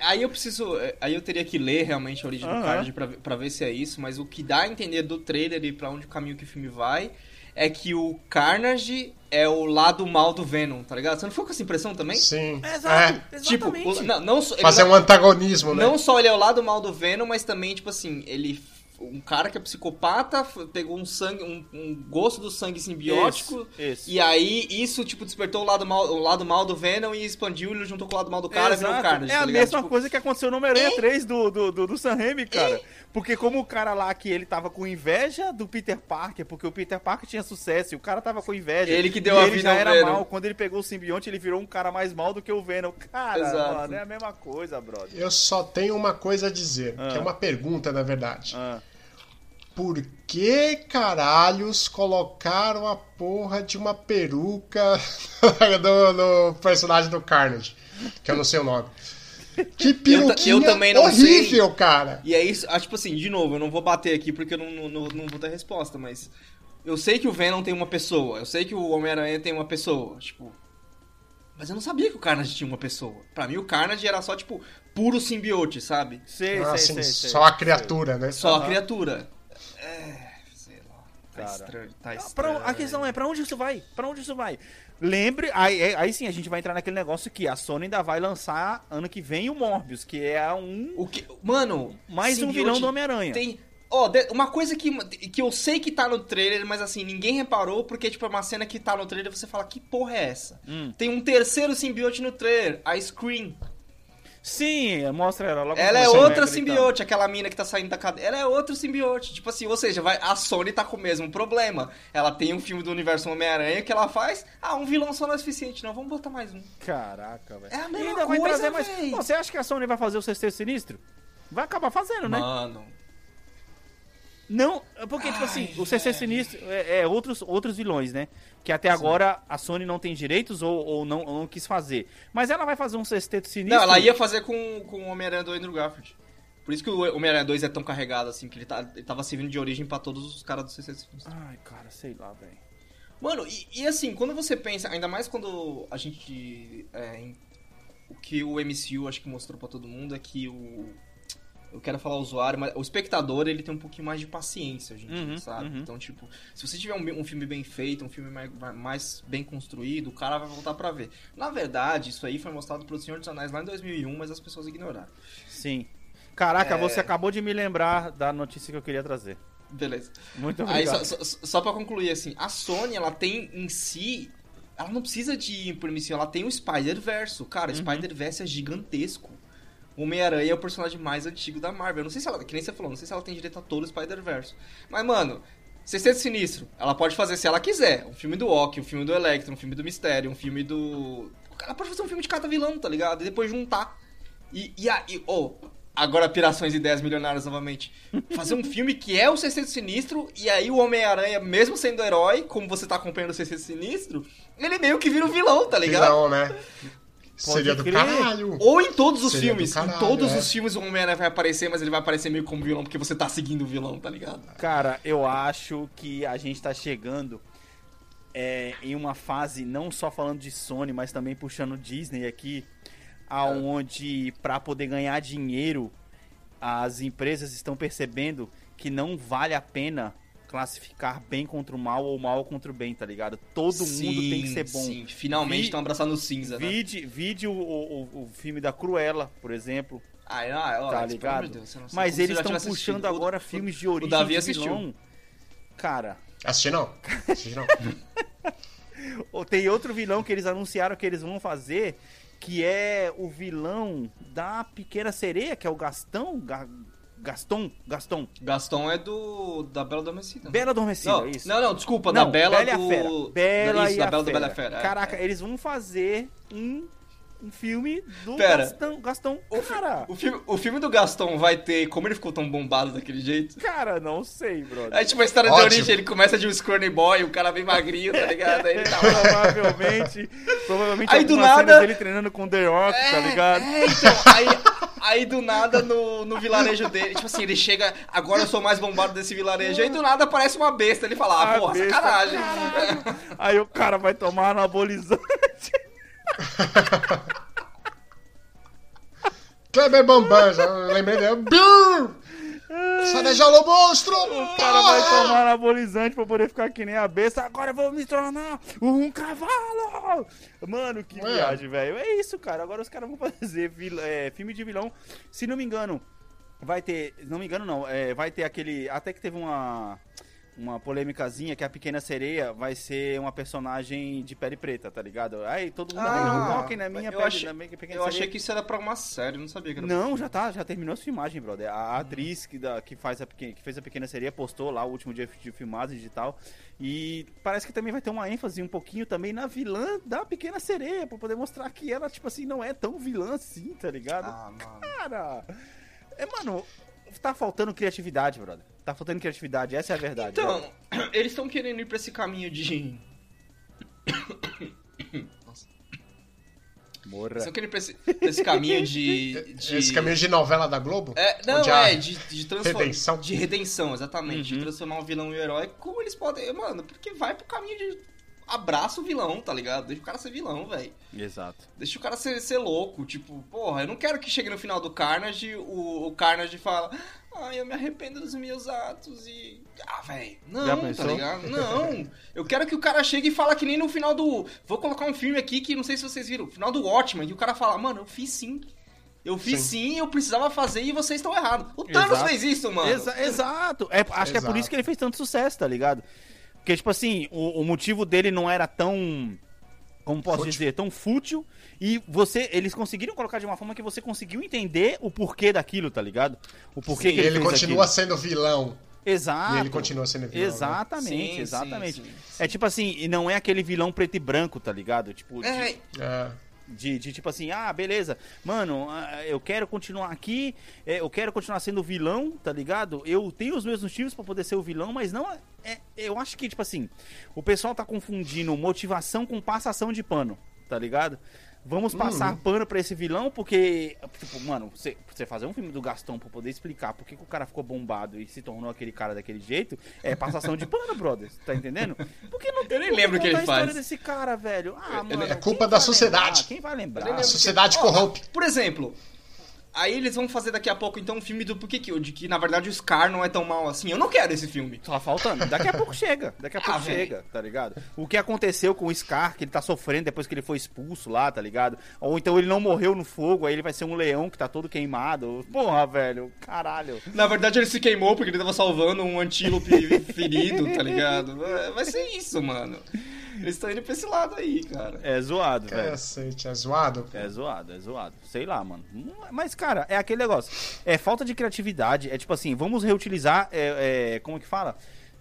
aí eu preciso. Aí eu teria que ler realmente a origem Aham. do card pra, ver- pra ver se é isso, mas o que dá a entender do trailer e pra onde o caminho que o filme vai é que o Carnage é o lado mal do Venom, tá ligado? Você não ficou com essa impressão também? Sim. é exato, É, Tipo, o- não, não fazer não- um antagonismo, né? Não só ele é o lado mal do Venom, mas também, tipo assim, ele. Um cara que é psicopata pegou um sangue, um, um gosto do sangue simbiótico. Isso, isso. E aí, isso, tipo, despertou o lado mal, o lado mal do Venom e expandiu, ele juntou com o lado mal do cara e virou Exato. Carnage. É tá a ligado? mesma Tipo, coisa que aconteceu no Homem-Aranha 3 do, do, do, do Sam Raimi, cara. Porque como o cara lá que ele tava com inveja do Peter Parker, porque o Peter Parker tinha sucesso e o cara tava com inveja. Ele que deu e a ele vida já era Venom. mal. Quando ele pegou o simbionte, ele virou um cara mais mal do que o Venom. Cara, Exato. mano, é a mesma coisa, brother. Eu só tenho uma coisa a dizer, Ah. que é uma pergunta, na verdade. Ah. Por que caralhos colocaram a porra de uma peruca no, no personagem do Carnage? Que eu não sei o nome. Que peruquinha eu também não horrível, cara. E é isso, ah, tipo assim, de novo, eu não vou bater aqui porque eu não, não, não- vou ter resposta, mas. Eu sei que o Venom tem uma pessoa, eu sei que o Homem-Aranha tem uma pessoa, tipo. Mas eu não sabia que o Carnage tinha uma pessoa. Pra mim, o Carnage era só, tipo, puro simbiote, sabe? Sei, Ah, sei, assim, sei, sei. só a criatura, né? Só Aham. a criatura. É. Sei lá. Tá Cara. estranho. Tá estranho. pra- a questão é, pra onde isso vai? Pra onde isso vai? Lembre, aí, aí- aí sim a gente vai entrar naquele negócio que a Sony ainda vai lançar ano que vem o Morbius, que é um O que. Mano. mais um vilão do Homem-Aranha. Tem. Ó, de- uma coisa que, que eu sei que tá no trailer, mas assim, ninguém reparou, porque, tipo, é uma cena que tá no trailer e você fala, que porra é essa? Hum. Tem um terceiro simbiote no trailer, a Scream. Sim, mostra ela logo Ela é outra simbiote, aquela mina que tá saindo da cadeia. Ela é outro simbiote. Tipo assim, ou seja, vai, a Sony tá com o mesmo problema. Ela tem um filme do universo Homem-Aranha que ela faz. Ah, um vilão só não é suficiente, não. Vamos botar mais um. Caraca, velho. É a E mesma ainda vai coisa, trazer mais. véi. Você acha que a Sony vai fazer o Sexteto Sinistro? Vai acabar fazendo, né? Mano. Não, porque, tipo assim, o CC Sinistro é, é outros, outros vilões, né? Que até agora a Sony não tem direitos ou, ou não, ou não quis fazer. Mas ela vai fazer um Sexteto Sinistro. Não, ela ia fazer com, com o Homem-Aranha do Andrew Garfield. Por isso que o Homem-Aranha 2 é tão carregado, assim, que ele, tá, ele tava servindo de origem pra todos os caras do CC Sinistro. Ai, cara, sei lá, velho. Mano, e, e assim, quando você pensa, ainda mais quando a gente. é, em- o que o MCU acho que mostrou pra todo mundo é que o. Eu quero falar usuário, mas o espectador ele tem um pouquinho mais de paciência, gente, Uhum, sabe? uhum. Então, tipo, se você tiver um, um filme bem feito, um filme mais, mais bem construído, o cara vai voltar pra ver. Na verdade, isso aí foi mostrado pro Senhor dos Anéis lá em 2001, mas as pessoas ignoraram. Sim. Caraca, É. você acabou de me lembrar da notícia que eu queria trazer. Beleza. Muito Aí, obrigado. só, só, só pra concluir, assim, a Sony, ela tem em si. Ela não precisa de permissão, ela tem o Spider-Verse. Cara, o Uhum. Spider-Verse é gigantesco. O Homem-Aranha é o personagem mais antigo da Marvel. Não sei se ela, que nem você falou, não sei se ela tem direito a todo o Spider-Verse. Mas, mano, Sexteto Sinistro, ela pode fazer se ela quiser. Um filme do Ock, um filme do Electro, um filme do Mistério, um filme do. Ela pode fazer um filme de cada vilão, tá ligado? E depois juntar. E, e aí, oh, agora pirações e ideias milionárias novamente. Fazer um filme que é o Sexteto Sinistro, e aí o Homem-Aranha, mesmo sendo herói, como você tá acompanhando o Sexteto Sinistro, ele meio que vira um vilão, tá ligado? Vilão, né? Seria do crer. caralho. Ou em todos os Seria do filmes. caralho, em todos é. os filmes o Homem-Aranha vai aparecer, mas ele vai aparecer meio como vilão, porque você tá seguindo o vilão, tá ligado? Cara, eu acho que a gente tá chegando é, em uma fase, não só falando de Sony, mas também puxando Disney aqui, aonde pra poder ganhar dinheiro, as empresas estão percebendo que não vale a pena classificar bem contra o mal ou mal contra o bem, tá ligado? Todo Sim, mundo tem que ser bom. Sim, finalmente estão abraçando o cinza, né? Vide, vide o, o, o- o filme da Cruella, por exemplo. Ah, ah, ó, Tá pelo ligado? amor de Deus, você não- Mas eles estão puxando assistido. O- agora o- filmes de origem Davi de assistiu. vilão. Cara, Assisti não. Assisti não. Ou Tem outro vilão que eles anunciaram que eles vão fazer, que é o vilão da Pequena Sereia, que é o Gastão. Ga- Gaston? Gaston. Gaston é do da Bela Adormecida. Bela Adormecida, não, isso. não, não, desculpa, Não, da Bela, e a do... Fera. Bela isso, e da a Bela Fera. do Bela e a Fera. é. Caraca, eles vão fazer um, um filme do Pera. Gastão. Gaston. O, fi- Cara, o, filme, o filme do Gaston vai ter como ele ficou tão bombado daquele jeito? cara, não sei, brother. É tipo a história de Ótimo. origem, ele começa de um scrawny boy, o cara bem magrinho, tá ligado? Aí ele tá provavelmente, provavelmente Aí do nada- dele treinando com The Rock, tá ligado? É, então, aí, aí do nada no, no vilarejo dele, tipo assim, ele chega, agora eu sou mais bombado desse vilarejo, aí do nada aparece uma besta, ele fala, ah, Ah, porra, besta, sacanagem. Aí o cara vai tomar anabolizante. Kleber Bambam, já lembrei dele. Sai jaula, monstro! O cara vai tomar anabolizante pra poder ficar que nem a besta. Agora eu vou me tornar um cavalo! Mano, que Ué. viagem, velho. É isso, cara. Agora os caras vão fazer vil- é, filme de vilão. Se não me engano, vai ter. Não me engano, não. é, vai ter aquele. Até que teve uma. Uma polêmicazinha que a Pequena Sereia vai ser uma personagem de pele preta, tá ligado? Aí todo mundo. "Ai, não toquem na minha Ah, pele, achei, na minha Pequena eu achei Sereia." que isso era pra uma série, não sabia que era Não, já tá, já terminou essa filmagem, brother. A atriz que, da, que, faz a pequena, que fez a pequena sereia postou lá o último dia de filmagem e tal. E parece que também vai ter uma ênfase um pouquinho também na vilã da pequena sereia, pra poder mostrar que ela, tipo assim, não é tão vilã assim, tá ligado? Ah, mano. Cara, é, mano, tá faltando criatividade, brother. Tá faltando criatividade, essa é a verdade. Então, velho. eles estão querendo ir pra esse caminho de. Nossa. Morra. Eles estão querendo ir pra esse, pra esse caminho de, de- Esse caminho de novela da Globo? É, não, é, de, de transformar. redenção. De redenção, exatamente. Uhum. De transformar um vilão em um herói. Como eles podem. Mano, porque vai pro caminho de. Abraça o vilão, tá ligado? Deixa o cara ser vilão, velho. Exato. Deixa o cara ser, ser louco. Tipo, porra, eu não quero que chegue no final do Carnage, o, o Carnage fala. Ai, eu me arrependo dos meus atos e. Ah, velho. Não, tá ligado? Não. Eu quero que o cara chegue e fala que nem no final do. Vou colocar um filme aqui que não sei se vocês viram. Final do Watchmen, que o cara fala, mano, eu fiz sim. Eu fiz sim, eu precisava fazer e vocês estão errados. O Thanos Exato. fez isso, mano. Exa- exato. É, acho que é por Exato. isso que ele fez tanto sucesso, tá ligado? Porque, tipo assim, o, o motivo dele não era tão. Como posso Fútil. dizer? Tão fútil. E você. Eles conseguiram colocar de uma forma que você conseguiu entender o porquê daquilo, tá ligado? O porquê Sim, que ele, ele fez continua aquilo. sendo vilão. Exato. E ele continua sendo vilão. né? Exatamente, Sim, exatamente. sim, sim, sim. É tipo assim, e não é aquele vilão preto e branco, tá ligado? Tipo, de- É, É. de, de tipo assim, ah, beleza, mano, ah, eu quero continuar aqui, é, eu quero continuar sendo vilão, tá ligado? Eu tenho os meus motivos pra poder ser o vilão, mas não é, é- Eu acho que, tipo assim, o pessoal tá confundindo motivação com passação de pano, tá ligado? Vamos passar pano pra esse vilão, porque, tipo, mano, você, você fazer um filme do Gastão pra poder explicar por que, que o cara ficou bombado e se tornou aquele cara daquele jeito, é passação de pano, brother, tá entendendo? Porque não tem Eu nem lembro o que ele a história faz. desse cara, velho. Ah, mano, é culpa da sociedade. lembrar? Quem vai lembrar? A sociedade corrompe. Por exemplo, aí eles vão fazer daqui a pouco então um filme do por que de que na verdade o Scar não é tão mal assim. Eu não quero esse filme. Só faltando. Daqui a pouco chega. Daqui a pouco Ah, chega, tá ligado? O que aconteceu com o Scar, que ele tá sofrendo depois que ele foi expulso lá, tá ligado? Ou então ele não morreu no fogo, aí ele vai ser um leão que tá todo queimado. Porra, velho. Caralho. Na verdade ele se queimou porque ele tava salvando um antílope ferido, tá ligado? Vai ser isso, mano. Eles estão indo pra esse lado aí, cara. É zoado, velho. Cacete, é zoado. pô. É zoado, é zoado. Sei lá, mano. Hum, Mas, cara, é aquele negócio. É falta de criatividade. É tipo assim, vamos reutilizar. é, é, como que fala?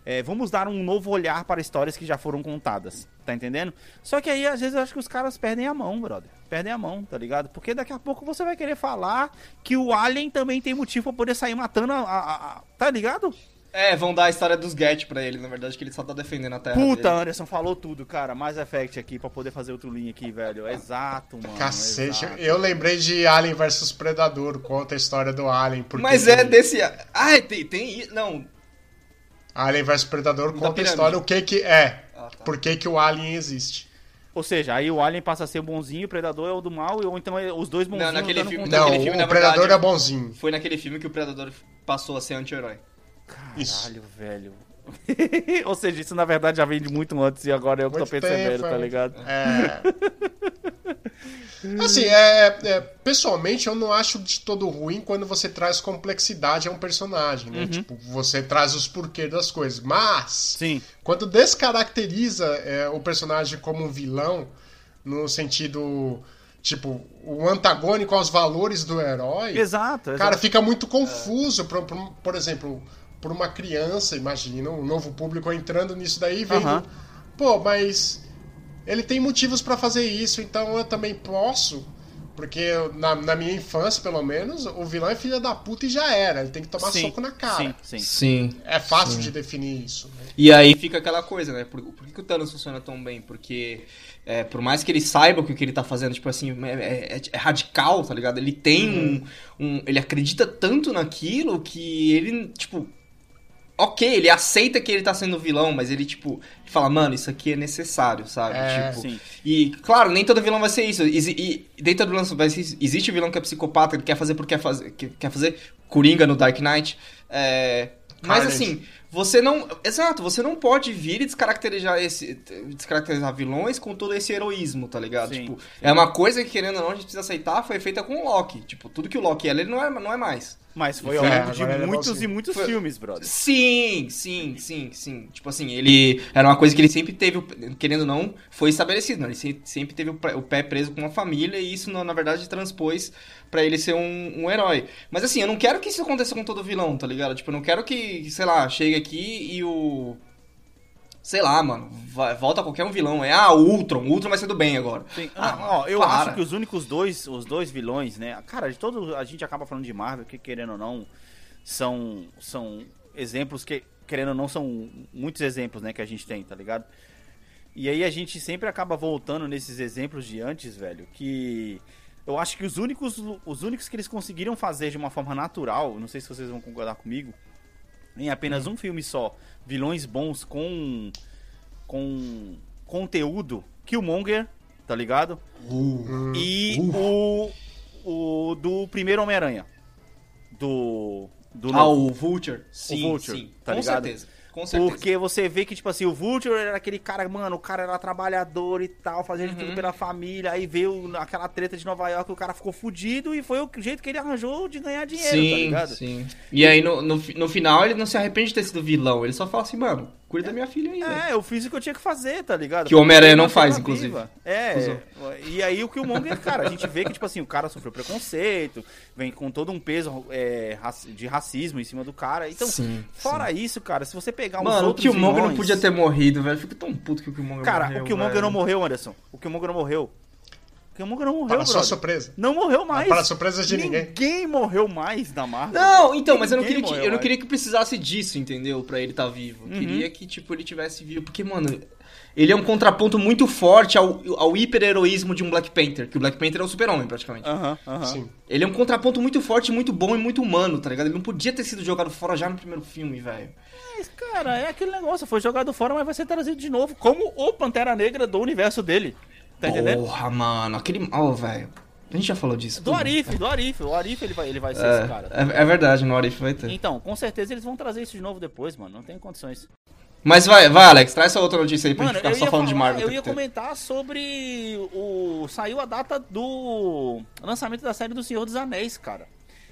É, vamos dar um novo olhar para histórias que já foram contadas. Tá entendendo? Só que aí, às vezes, eu acho que os caras perdem a mão, brother. Perdem a mão, tá ligado? Porque daqui a pouco você vai querer falar que o Alien também tem motivo pra poder sair matando a. a- a- tá ligado? É, vão dar a história dos Get pra ele, na verdade, que ele só tá defendendo a terra. Puta, dele. Anderson falou tudo, cara. Mais Effect aqui pra poder fazer outro link aqui, velho. Exato, mano. Cacete, exato. eu lembrei de Alien vs Predador, conta a história do Alien. porque Mas é desse. Ah, tem, tem. Não. Alien vs Predador conta a história, o que que é, Ah, tá. por que que o Alien existe. Ou seja, aí o Alien passa a ser o bonzinho, o Predador é o do mal, ou então é os dois bonzinhos naquele lutando filme- Não, Naquele filme, o na Predador verdade- é bonzinho. Foi naquele filme que o Predador passou a ser anti-herói. Isso. Caralho, velho. Ou seja, isso na verdade já vem de muito antes e agora eu que tô Muito percebendo, tempo, tá é. ligado? É. Assim, é, é, pessoalmente eu não acho de todo ruim quando você traz complexidade a um personagem, né? Tipo, você traz os porquês das coisas. Mas, Sim. quando descaracteriza é, o personagem como um vilão, no sentido, tipo, o antagônico aos valores do herói, Exato, exato. Cara, fica muito confuso, por, por, por exemplo, por uma criança, imagina, um novo público entrando nisso daí e vendo, Aham. pô, mas ele tem motivos pra fazer isso, então eu também posso, porque eu- na, na minha infância, pelo menos, o vilão é filha da puta e já era, ele tem que tomar Sim, soco na cara. Sim, sim. Sim. É fácil de definir isso. né? E aí fica aquela coisa, né? Por, por que, que o Thanos funciona tão bem? Porque, é, por mais que ele saiba que o que ele tá fazendo, tipo assim, é, é- é radical, tá ligado? Ele tem um, um- Ele acredita tanto naquilo que ele, tipo. Ok, ele aceita que ele tá sendo vilão, mas ele, tipo, fala, mano, isso aqui é necessário, sabe? É. tipo, Sim. E, claro, nem todo vilão vai ser isso. E, e dentro do vilão vai ser, existe vilão que é psicopata, ele quer fazer porque quer fazer, que- quer fazer Coringa no Dark Knight. É, mas Carnage. assim, você não. Exato, você não pode vir e descaracterizar esse. Descaracterizar vilões com todo esse heroísmo, tá ligado? Sim, tipo, é uma coisa que, querendo ou não, a gente precisa aceitar, foi feita com o Loki. Tipo, tudo que o Loki é, ele não é, não é mais. Mas foi ao É, longo de é muitos e muitos Foi- filmes, brother. Sim, sim, sim, sim. Tipo assim, ele. Era uma coisa que ele sempre teve, querendo ou não, foi estabelecido. Né? Ele se- sempre teve o pé- preso com uma família e isso, na na verdade, transpôs pra ele ser um, um herói. Mas assim, eu não quero que isso aconteça com todo vilão, tá ligado? Tipo, eu não quero que, sei lá, chegue aqui e o. Sei lá, mano, vai- volta qualquer um vilão. É, ah, Ultron, o Ultron vai ser do bem agora. Sim. Ah, Não, ó, eu para. acho que os únicos dois, os dois vilões, né? Cara, de todo a gente acaba falando de Marvel, que querendo ou não, são são exemplos que querendo ou não são muitos exemplos, né, que a gente tem, tá ligado? E aí a gente sempre acaba voltando nesses exemplos de antes, velho, que eu acho que os únicos os únicos que eles conseguiram fazer de uma forma natural, não sei se vocês vão concordar comigo, em apenas um filme só, vilões bons com com conteúdo, Killmonger, tá ligado? E o, o do primeiro Homem-Aranha. Do. Do Ah, novo. o Vulture? Sim, Vulture, sim. tá com ligado? certeza. Com certeza. Porque você vê que, tipo assim, o Vulture era aquele cara, mano, o cara era trabalhador e tal, fazia de Uhum. tudo pela família, aí veio aquela treta de Nova York, o cara ficou fudido e foi o jeito que ele arranjou de ganhar dinheiro, tá Sim, ligado? sim. E aí, no, no, no final, ele não se arrepende de ter sido vilão. Ele só fala assim, mano, cuida da minha filha aí. É, eu fiz o que eu tinha que fazer, tá ligado? Que o Homem-Aranha não faz, inclusive. viva. É, Cusão. e aí o Killmonger, cara, a gente vê que, tipo assim, o cara sofreu preconceito, vem com todo um peso é, de racismo em cima do cara. Então, Sim, fora isso, cara, se você pegar uns Mano, o Killmonger não vilões- podia ter morrido, velho. Fico tão puto que o Killmonger Cara, morreu, o Killmonger velho. não morreu, Anderson. O Killmonger não morreu. O Killmonger não morreu, Para sua brother. surpresa. Não morreu mais. Para surpresa de ninguém. Ninguém morreu mais na Marvel. Não, então, mas eu não Ninguém queria que, eu não queria que precisasse disso, entendeu? Pra ele estar vivo. Eu Uhum. queria que, tipo, ele tivesse vivo. Porque, mano, ele é um contraponto muito forte ao, ao hiper-heroísmo de um Black Panther. Que o Black Panther é o super-homem, praticamente. Aham, aham. Sim. Ele é um contraponto muito forte, muito bom e muito humano, tá ligado? Ele não podia ter sido jogado fora já no primeiro filme, velho. Mas, cara, é aquele negócio. Foi jogado fora, mas vai ser trazido de novo. Como o Pantera Negra do universo dele. Tá entendendo? Porra, mano, aquele. Ó, velho. A gente já falou disso. Do. Arif, do Arif. O Arif ele vai, ele vai ser É, esse cara. é, é verdade, no Arif vai ter. Então, com certeza eles vão trazer isso de novo depois, mano. Não tem condições. Mas vai, vai, Alex, traz essa outra notícia aí pra Mano, gente eu ficar só falando de falar- Marvel. o eu ia comentar sobre o. Saiu a data do lançamento da série do Senhor dos Anéis, cara.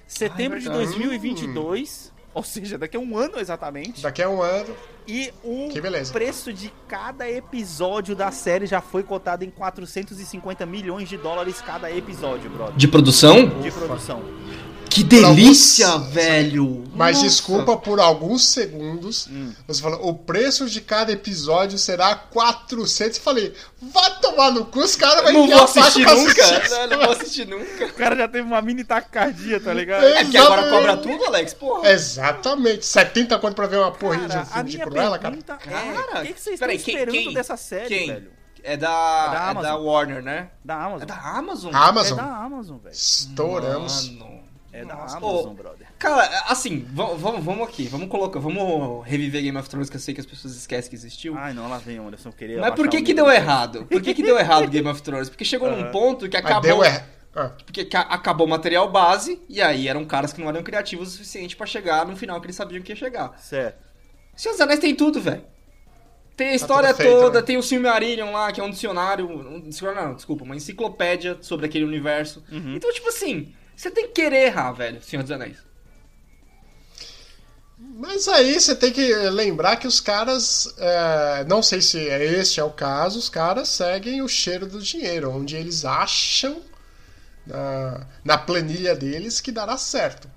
Setembro de verdade. 2022. Ou seja, daqui a um ano exatamente. Daqui a um ano. E o preço de cada episódio da série já foi cotado em 450 milhões de dólares cada episódio, brother. De produção? De produção. Que delícia, alguns- velho! Mas Nossa. desculpa por alguns segundos. Hum. Você falou, o preço de cada episódio será 400. Eu falei, vai tomar no cu, os caras vão Não vou assistir pra nunca! assistir. Não, não vou assistir nunca. O cara já teve uma mini taquicardia, tá ligado? É. É que agora cobra Exatamente. tudo, Alex? Porra. Exatamente. 70 conto pra ver uma porra de Cara, um a filme de Cruella, cara. pergunta é, Cara, o que, que vocês estão esperando quem? dessa série, Quem? velho? É da, da é da. Warner, né? Da Amazon. É da Amazon? Amazon. É da Amazon, velho. Estouramos. Mano. É da Nossa, Amazon, ô, brother. Cara, assim, vamos, vamos, vamos aqui, vamos colocar, vamos reviver Game of Thrones, que eu sei que as pessoas esquecem que existiu. Ai, não, lá vem Anderson queria. Mas por que que deu do- errado? Por que que deu errado Game of Thrones? Porque chegou num Aham. ponto que acabou... deu er... ah, Porque ca- acabou o material base, e aí eram caras que não eram criativos o suficiente pra chegar no final que eles sabiam que ia chegar. Certo. Senhor dos Anéis tem tudo, velho. Tem a história tudo feito, toda, né? tem o Silmarillion lá, que é um dicionário. Um dicionário, não, desculpa, uma enciclopédia sobre aquele universo. Uhum. Então, tipo assim, você tem que querer errar, velho, Senhor dos Anéis. Mas aí você tem que lembrar que os caras, é, não sei se este é o caso, os caras seguem o cheiro do dinheiro, onde eles acham na, na planilha deles que dará certo.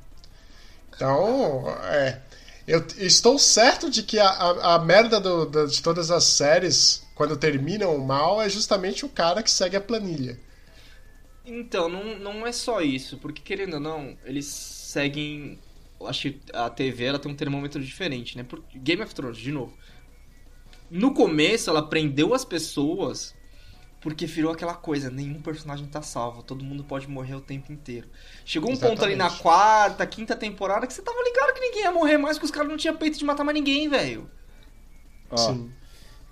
Então, é, eu estou certo de que a, a, a merda do- da- de todas as séries, quando terminam mal, é justamente o cara que segue a planilha. Então, não, não é só isso, porque querendo ou não, eles seguem. Acho que a TV ela tem um termômetro diferente, né? Por- Game of Thrones, de novo. No começo, ela prendeu as pessoas porque virou aquela coisa: nenhum personagem tá salvo, todo mundo pode morrer o tempo inteiro. Chegou um ponto ali na Exatamente. quarta, quinta temporada que você tava ligado que ninguém ia morrer mais, que os caras não tinham peito de matar mais ninguém, velho. Sim.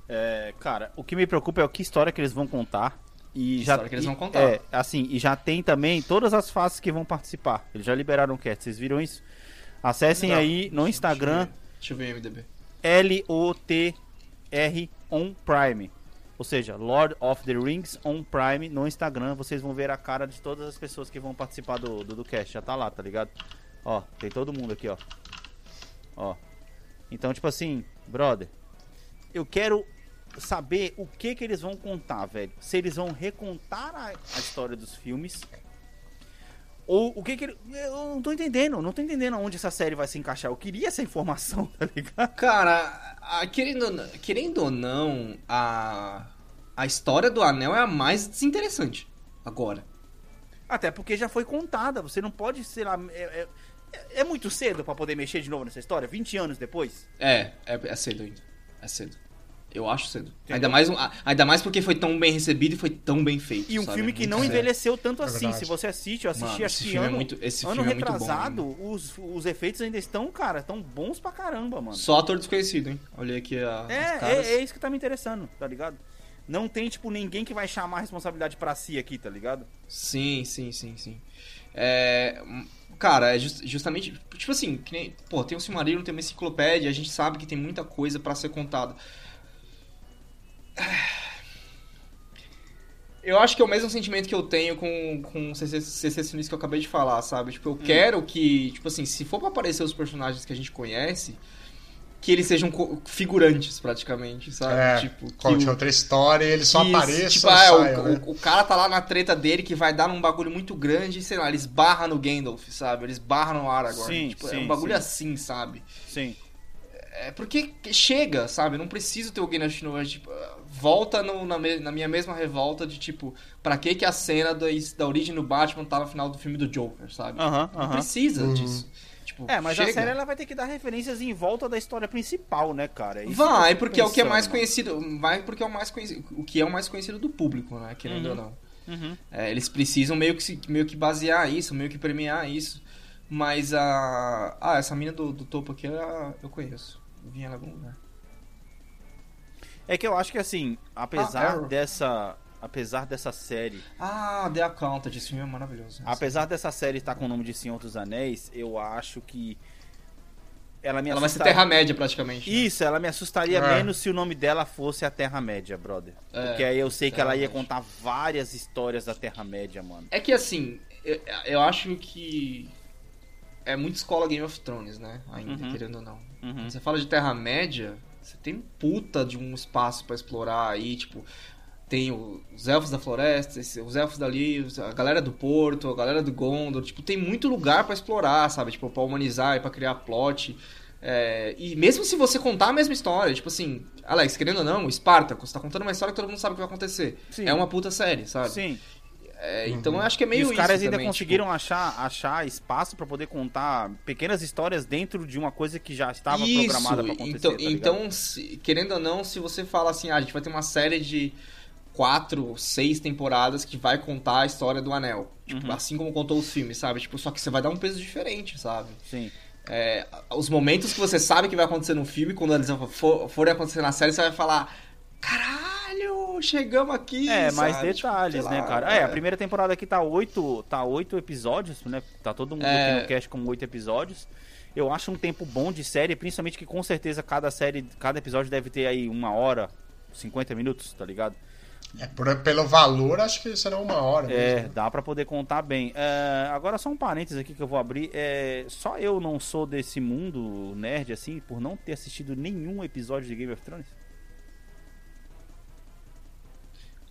é, cara, o que me preocupa é o que história que eles vão contar. E já, que eles vão contar. É, assim, e já tem também todas as faces que vão participar. Eles já liberaram o cast, vocês viram isso? Acessem aí no Instagram Deixa eu ver o MDB. L-O-T-R on Prime. Ou seja, Lord of the Rings on Prime no Instagram. Vocês vão ver a cara de todas as pessoas que vão participar do, do, do cast. Já tá lá, tá ligado? Ó, tem todo mundo aqui, ó. Ó. Então, tipo assim, brother, eu quero saber o que que eles vão contar, velho. Se eles vão recontar a, a história dos filmes. Ou o que que ele... Eu não tô entendendo, não tô entendendo aonde essa série vai se encaixar. Eu queria essa informação, tá ligado? Cara, a- querendo, ou não- querendo ou não, a, a história do anel é a mais desinteressante agora. Até porque já foi contada, você não pode, sei lá. É, é- é muito cedo pra poder mexer de novo nessa história? 20 anos depois? É, é, é cedo ainda. É cedo. Eu acho cedo. Entendeu? Ainda mais, um- ainda mais porque foi tão bem recebido e foi tão bem feito. E um sabe? filme que Muito não sério. envelheceu tanto É assim. Se você assiste, eu assisti Mano, acho esse que filme é ano, muito- esse ano filme é muito bom, retrasado, os, os efeitos ainda estão, cara, tão bons pra caramba, mano. Só ator desconhecido, hein? Olhei aqui a, É, é, é isso que tá me interessando, tá ligado? Não tem, tipo, ninguém que vai chamar a responsabilidade pra si aqui, tá ligado? Sim, sim, sim, sim. É, cara, é jus- justamente. Tipo assim, que nem, pô, tem o Silmarillion, tem uma enciclopédia, a gente sabe que tem muita coisa pra ser contada. Eu acho que é o mesmo sentimento que eu tenho com, com o CC CC Sinistro que eu acabei de falar, sabe? Tipo, eu Hum. quero que, tipo assim, se for pra aparecer os personagens que a gente conhece, que eles sejam figurantes, praticamente, sabe? É, tipo, conte o- outra história e ele só isso, apareça tipo, ah, saia, o, né? o, o cara tá lá na treta dele que vai dar num bagulho muito grande, e, sei lá, eles barram no Gandalf, sabe? Eles barram no Aragorn. Sim, tipo, é sim, um bagulho sim. assim, sabe? Sim. É porque chega, sabe? Não preciso ter o Gandalf de novo. é, Tipo, volta no- na, me- na minha mesma revolta de, tipo, pra que que a cena da, da origem do Batman tá no final do filme do Joker, sabe? Aham, Não aham. precisa Uhum. disso. Tipo, É, mas chega. a série ela vai ter que dar referências em volta da história principal, né, cara? Isso Vai, porque é o que é pensando, mais conhecido. Vai porque é o mais conhecido. O que é o mais conhecido do público, né? Querendo Uhum. ou não. Uhum. É, eles precisam meio que, se- meio que basear isso, meio que premiar isso. Mas a. Ah, essa mina do, do topo aqui eu, eu conheço. Eu vi ela em algum lugar. É que eu acho que assim, Ah, apesar Arrow. dessa. Apesar dessa série. Ah, The Accountant, esse filme é maravilhoso. Apesar dessa série estar com o nome de Senhor dos Anéis, eu acho que. Ela me Ela vai ser assustaria. Terra-média praticamente. né? Isso, ela me assustaria É. menos se o nome dela fosse a Terra-média, brother. É, Porque aí eu sei que ela ia contar várias histórias da Terra-média, mano. É que assim, eu, eu acho que. É muito escola Game of Thrones, né? Ainda, Uhum. querendo ou não. Uhum. Quando você fala de Terra-média, você tem um puta de um espaço pra explorar aí, tipo. Tem os elfos da floresta, os elfos dali, a galera do porto, a galera do Gondor, tipo, tem muito lugar pra explorar, sabe? Tipo, pra humanizar e pra criar plot. É, e mesmo se você contar a mesma história, tipo assim, Alex, querendo ou não, Spartacus tá contando uma história que todo mundo sabe o que vai acontecer. Sim. É uma puta série, sabe? Sim. É, então eu acho que é meio e os caras isso ainda também, conseguiram achar, achar espaço pra poder contar pequenas histórias dentro de uma coisa que já estava Isso, programada pra acontecer. Então, tá então se- querendo ou não, se você fala assim, ah, a gente vai ter uma série de quatro, seis temporadas que vai contar a história do Anel. Tipo, Uhum. assim como contou os filmes, sabe? Tipo, só que você vai dar um peso diferente, sabe? Sim. É, os momentos que você sabe que vai acontecer no filme, quando eles for, forem acontecer na série, você vai falar: Caralho, chegamos aqui. É, mais sabe? Tipo, detalhes, né, lá, cara? É, a primeira temporada aqui tá oito, tá oito episódios, né? Tá todo mundo É. aqui no cast com oito episódios. Eu acho um tempo bom de série, principalmente que com certeza cada série, cada episódio deve ter aí uma hora, 50 minutos, tá ligado? É, por- pelo valor, acho que será uma hora. É, mesmo. dá pra poder contar bem. É, agora só um parênteses aqui que eu vou abrir. É, só eu não sou desse mundo nerd assim, por não ter assistido nenhum episódio de Game of Thrones.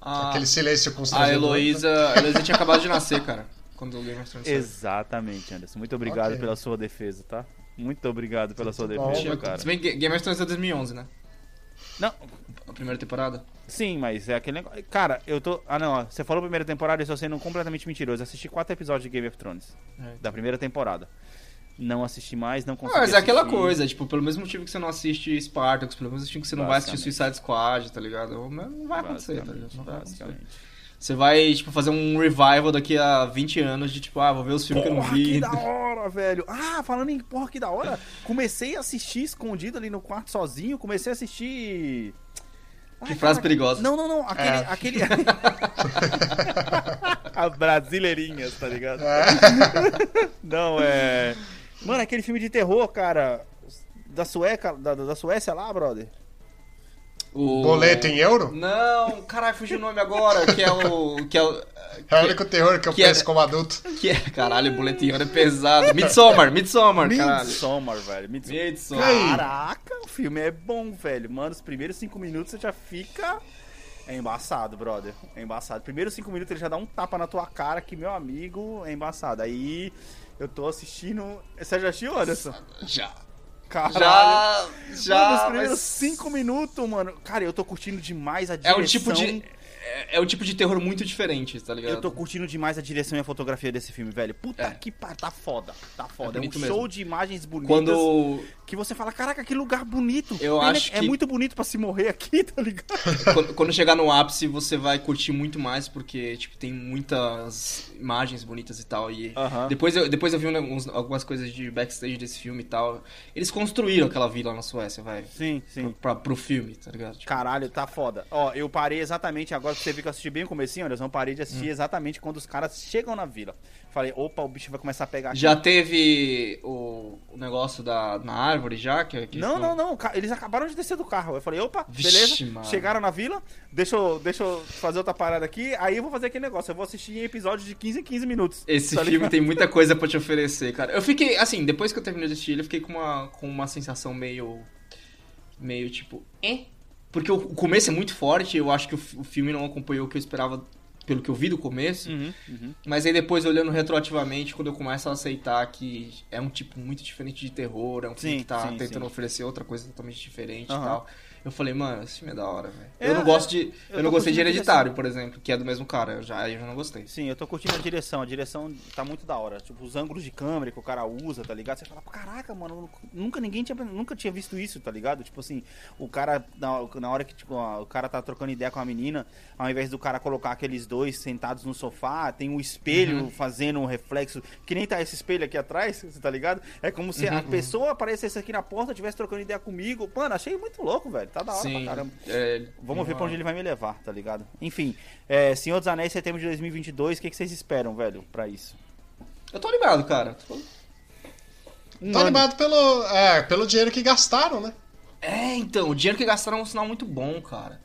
A, Aquele silêncio a constrangedor. Heloísa, a Heloísa tinha acabado de nascer, cara. Quando o Game of Thrones. Exatamente, Anderson. Muito obrigado Ok. pela sua defesa, tá? Muito obrigado pela sua bom, defesa, muito cara. Se bem que Game of Thrones é 2011, né? Não, A primeira temporada. sim, mas é aquele negócio. Cara, eu tô. Ah, não, ó, você falou primeira temporada e eu estou sendo completamente mentiroso. Assisti quatro episódios de Game of Thrones, É. da primeira temporada. Não assisti mais, não Ah, consegui. mas é aquela assistir. coisa, tipo, pelo mesmo motivo que você não assiste Spartacus, pelo mesmo motivo que você não vai assistir. Suicide Squad, tá ligado? Não vai acontecer, tá ligado? Basicamente, Não vai acontecer. Você vai, tipo, fazer um revival daqui a 20 anos de, tipo, ah, vou ver os filmes que eu não Porra, vi. que da hora, velho. Ah, falando em porra, que da hora. Comecei a assistir escondido ali no quarto sozinho. Comecei a assistir. Que Ai, frase cara, perigosa. Não, não, não. Aquele. É. aquele... As brasileirinhas, tá ligado? É. Não, é. Mano, aquele filme de terror, cara. Da Sueca, da, da Suécia lá, brother. O... Boleto em euro? Não, caralho, fugiu o nome agora, que é o... Que é o... É o único terror que eu que é- penso como adulto. Que é... Caralho, o boletim é pesado. Midsommar, Midsommar, caralho. Midsommar, velho. Midsommar. Caraca, o filme é bom, velho. Mano, os primeiros cinco minutos você já fica. É embaçado, brother. É embaçado. Primeiros cinco minutos ele já dá um tapa na tua cara que, meu amigo, é embaçado. Aí eu tô assistindo. Você já assistiu, Anderson? Já. Caralho. Já, já, mano, os primeiros mas- cinco minutos, mano. Cara, eu tô curtindo demais a É direção. um tipo de... É, é um tipo de terror muito diferente, tá ligado? Eu tô curtindo demais a direção e a fotografia desse filme, velho. Puta É. que pariu, tá foda. Tá foda. É, um bonito show mesmo. de imagens bonitas Quando... que você fala, caraca, que lugar bonito. Eu Pena acho É que- muito bonito pra se morrer aqui, tá ligado? quando, quando chegar no ápice, você vai curtir muito mais, porque, tipo, tem muitas imagens bonitas e tal. E Aham. depois, eu, depois eu vi uns- algumas coisas de backstage desse filme e tal. Eles construíram aquela vila na Suécia, vai. Sim, sim. Pra, pro filme, tá ligado? Tipo, Caralho, tá foda. Ó, eu parei exatamente, agora viu que eu assisti bem o comecinho, Anderson, eu parei de assistir exatamente quando os caras chegam na vila. Falei, opa, o bicho vai começar a pegar aqui. já teve o, o negócio da, na árvore já? Que, que Não, não, não, eles acabaram de descer do carro. Eu falei, opa, Vixe, beleza. mano. Chegaram na vila, deixa eu, deixa eu fazer outra parada aqui, aí eu vou fazer aquele negócio. Eu vou assistir em episódios de 15 em 15 minutos. Esse tá filme ligado? tem muita coisa pra te oferecer, cara. Eu fiquei, assim, depois que eu terminei de assistir ele, eu fiquei com uma, com uma sensação meio. meio tipo. Eh? Porque o, o começo é muito forte, eu acho que o, fi- o filme não acompanhou o que eu esperava pelo que eu vi do começo. Uhum, uhum. Mas aí depois, olhando retroativamente, quando eu começo a aceitar que é um tipo muito diferente de terror, é um filme Sim, que tá sim, tentando sim. oferecer outra coisa totalmente diferente Aham. e tal. Eu falei, mano, esse filme é da hora, velho. É, eu não gosto de. Eu, eu não gostei de Hereditário, por exemplo, que é do mesmo cara. Eu já, aí eu já não gostei. Sim, eu tô curtindo a direção. A direção tá muito da hora. Tipo, os ângulos de câmera que o cara usa, tá ligado? Você fala, caraca, mano, nunca ninguém tinha, nunca tinha visto isso, tá ligado? Tipo assim, o cara, na, na hora que tipo, o cara tá trocando ideia com a menina, ao invés do cara colocar aqueles dois sentados no sofá, tem um espelho fazendo um reflexo, que nem tá esse espelho aqui atrás, você tá ligado? É como se a pessoa aparecesse aqui na porta, estivesse trocando ideia comigo. Mano, achei muito louco, velho. Tá da hora pra caramba. é, Vamos ver pra onde ele vai me levar, tá ligado? Enfim, é, Senhor dos Anéis, setembro de 2022, o que, que vocês esperam, velho, pra isso? Eu tô animado, cara. Tô- Tô animado pelo, é, pelo dinheiro que gastaram, né? É, então, o dinheiro que gastaram é um sinal muito bom, cara.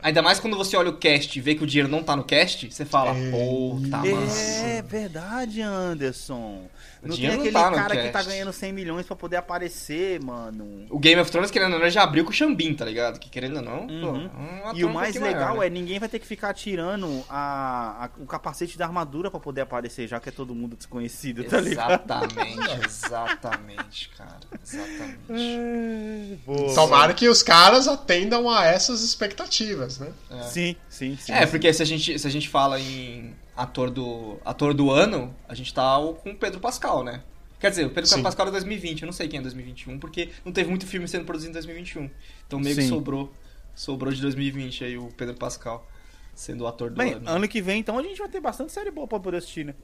Ainda mais quando você olha o cast e vê que o dinheiro não tá no cast, você fala, puta, mano. É verdade, Anderson. O Não tem aquele tá cara que tá ganhando 100 milhões pra poder aparecer, mano. O Game of Thrones, querendo ou não, já abriu com o Xambin, tá ligado? Que querendo ou não, pô, Uhum. é um ator E o um mais pouquinho legal maior, né? é ninguém vai ter que ficar tirando a, a- o capacete da armadura pra poder aparecer, já que é todo mundo desconhecido, tá ligado? Exatamente, exatamente, cara. Exatamente. Boa. Tomara que os caras atendam a essas expectativas, né? Sim, sim, sim. É, porque se a gente, se a gente fala em ator do, ator do ano, a gente tá com o Pedro Pascal, né? Quer dizer, o Pedro Sim. Pascal é 2020, eu não sei quem é 2021, porque não teve muito filme sendo produzido em 2021. Então meio que Sim. sobrou, sobrou de 2020 aí o Pedro Pascal. sendo o ator do Bem, ano. ano que vem, então, a gente vai ter bastante série boa pra poder assistir, né?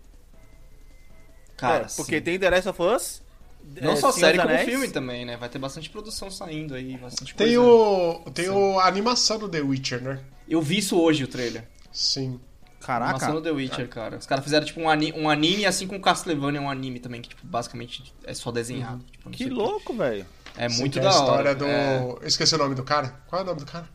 Cara, É, porque sim. tem The Last of Us. Não é, só Senhor série, como Anéis. filme também, né? Vai ter bastante produção saindo aí, bastante Tem coisa. o. Tem o, a animação do The Witcher, né? Eu vi isso hoje, o trailer. Sim. Caraca. Animação do The Witcher, cara. Os caras fizeram tipo um, ani um anime, assim como Castlevania é um anime também, que tipo, basicamente é só desenhado. Tipo, não Que louco, velho. É muito é da a história hora. do. É, Eu esqueci o nome do cara. Qual é o nome do cara?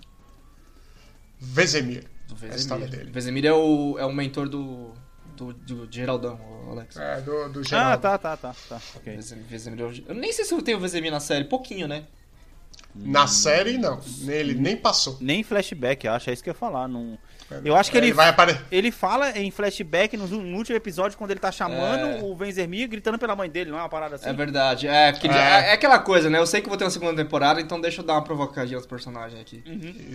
Vezemir. do a história dele. Vesemir é o, é o mentor do, do, do Geraldão, o Alex. É, do, do Ah, tá, tá, tá, tá. Ok. Vesemir, Vesemir é o- Eu nem sei se eu tenho o Vesemir na série, pouquinho, né? Na série, não. Ele nem passou. Nem flashback, acho, é isso que eu ia falar. Não... Eu acho que ele, Ele vai aparecer. ele fala em flashback no, no último episódio, quando ele tá chamando É. o Venzermir gritando pela mãe dele, não é uma parada assim? É verdade. É, porque É. é. é aquela coisa, né? Eu sei que vou ter uma segunda temporada, então deixa eu dar uma provocadinha aos personagens aqui.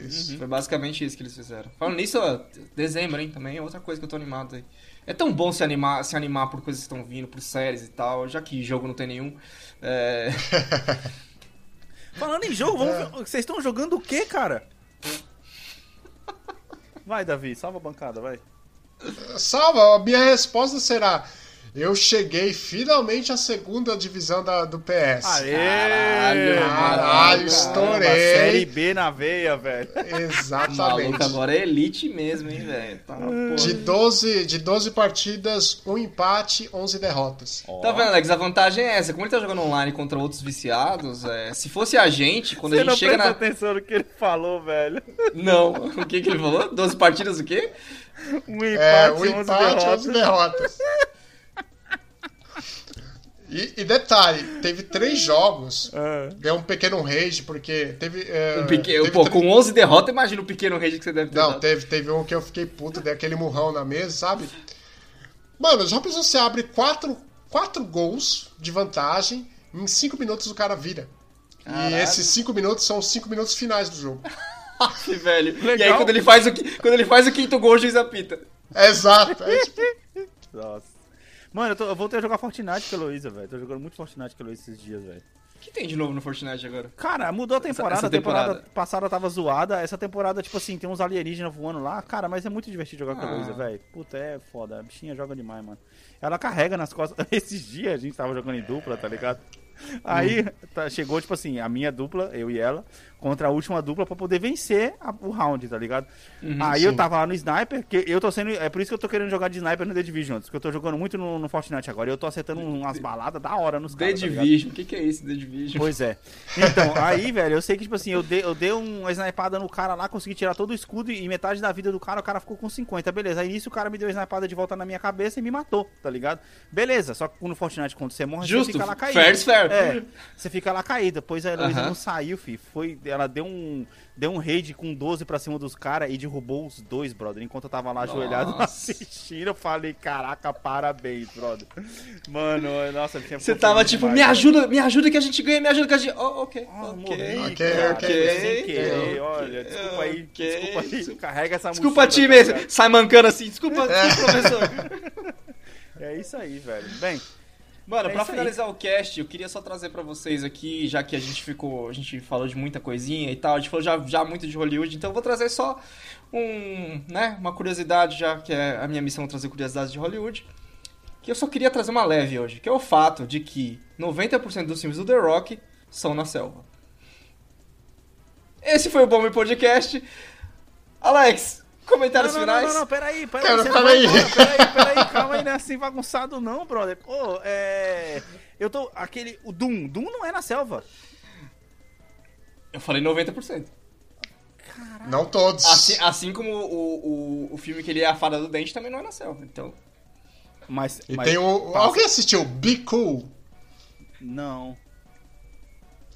Isso. Foi basicamente isso que eles fizeram. Falando nisso, ó, dezembro, hein, também é outra coisa que eu tô animado aí. É tão bom se animar, se animar por coisas que estão vindo, por séries e tal, já que jogo não tem nenhum. É... Falando em jogo, vamos ver- vocês estão jogando o quê, cara? Vai, Davi, salva a bancada, vai. Salva, a minha resposta será: Eu cheguei finalmente à segunda divisão da, do PS. Aê! Caralho, Caralho, estourei. Série B na veia, velho. Exatamente. maluco agora é elite mesmo, hein, velho. Tá, porra. De 12, de 12 partidas, um empate, 11 derrotas. Tá vendo, Alex? A vantagem é essa. Como ele tá jogando online contra outros viciados, é, se fosse a gente, quando Você a não gente chega prestou na. atenção no que ele falou, velho. Não. O que, que ele falou? 12 partidas o quê? Um empate, É, um 11 empate, derrotas. 11 derrotas. E, e detalhe, teve três jogos. Deu um pequeno rage, porque teve. é, Um pequeno, teve pô, três- com 11 derrotas, imagina o pequeno rage que você deve ter Não, dado. teve, teve um que eu fiquei puto, dei aquele murrão na mesa, sabe? Mano, já pensou você abre quatro, quatro gols de vantagem, em cinco minutos o cara vira. Caralho. E esses cinco minutos são os cinco minutos finais do jogo. Aff, velho. E Legal. aí quando ele faz o, quando ele faz o quinto gol, o juiz apita. Exato. É, tipo, Nossa. Mano, eu, tô, eu voltei a jogar Fortnite com a Heloísa, velho. Tô jogando muito Fortnite com a Heloísa esses dias, velho. O que tem de novo no Fortnite agora? Cara, mudou a temporada. essa a temporada, temporada. passada tava zoada. Essa temporada, tipo assim, tem uns alienígenas voando lá. Cara, mas é muito divertido jogar com a Ah. Heloísa, velho. Puta, é foda. A bichinha joga demais, mano. Ela carrega nas costas. Esses dias a gente tava jogando em dupla, tá ligado? Aí tá- chegou, tipo assim, a minha dupla, eu e ela, contra a última dupla pra poder vencer a- o round, tá ligado? Aí eu sim. tava lá no sniper, que eu tô sendo. É por isso que eu tô querendo jogar de sniper no The Division, porque eu tô jogando muito no, no Fortnite agora. E eu tô acertando umas baladas da hora nos The caras. tá ligado? Division. O que, que é isso, The Division? Pois é. Então, aí, velho, eu sei que, tipo assim, eu dei, eu dei uma snipada no cara lá, consegui tirar todo o escudo e metade da vida do cara, o cara ficou com 50, beleza. Aí nisso o cara me deu a snipada de volta na minha cabeça e me matou, tá ligado? Beleza, só que no Fortnite, quando você morre, Justo, você fica lá caído. fair fair. É, você fica lá caído. Depois a Heloísa não saiu, fi. Foi, ela deu um, deu um raid com 12 pra cima dos caras e derrubou os dois, brother. Enquanto eu tava lá ajoelhado assistindo, eu falei, caraca, parabéns, brother. Mano, nossa, tinha Você tava tipo, me ajuda, me ajuda que a gente ganha, me ajuda que a gente. Oh, ok. Ah, ok. morri, Ok, cara, sem querer, ok, olha, desculpa aí, ok. desculpa aí, carrega essa Desculpa, mochila, time. tá sai mancando assim. Desculpa, desculpa, professor. É isso aí, velho. Bem, Mano, É pra isso aí. finalizar o cast, eu queria só trazer pra vocês aqui, já que a gente ficou, a gente falou de muita coisinha e tal, a gente falou já, já muito de Hollywood, então eu vou trazer só um, né, uma curiosidade, já que é a minha missão trazer curiosidades de Hollywood, que eu só queria trazer uma leve hoje, que é o fato de que 90% dos filmes do The Rock são na selva. Esse foi o Bom Podcast. Alex, comentários não, não, não, finais? não, não, peraí, peraí, Cara, você não peraí. vai peraí, peraí, calma aí, não é assim bagunçado não, brother. Ô, é, eu tô, aquele, o Doom, Doom não é na selva. Eu falei 90%. Não todos. Assim, assim como o, o, o filme que ele é a fada do dente também não é na selva, então... Mas, E mas tem o. passa- Alguém assistiu Be Cool? Não.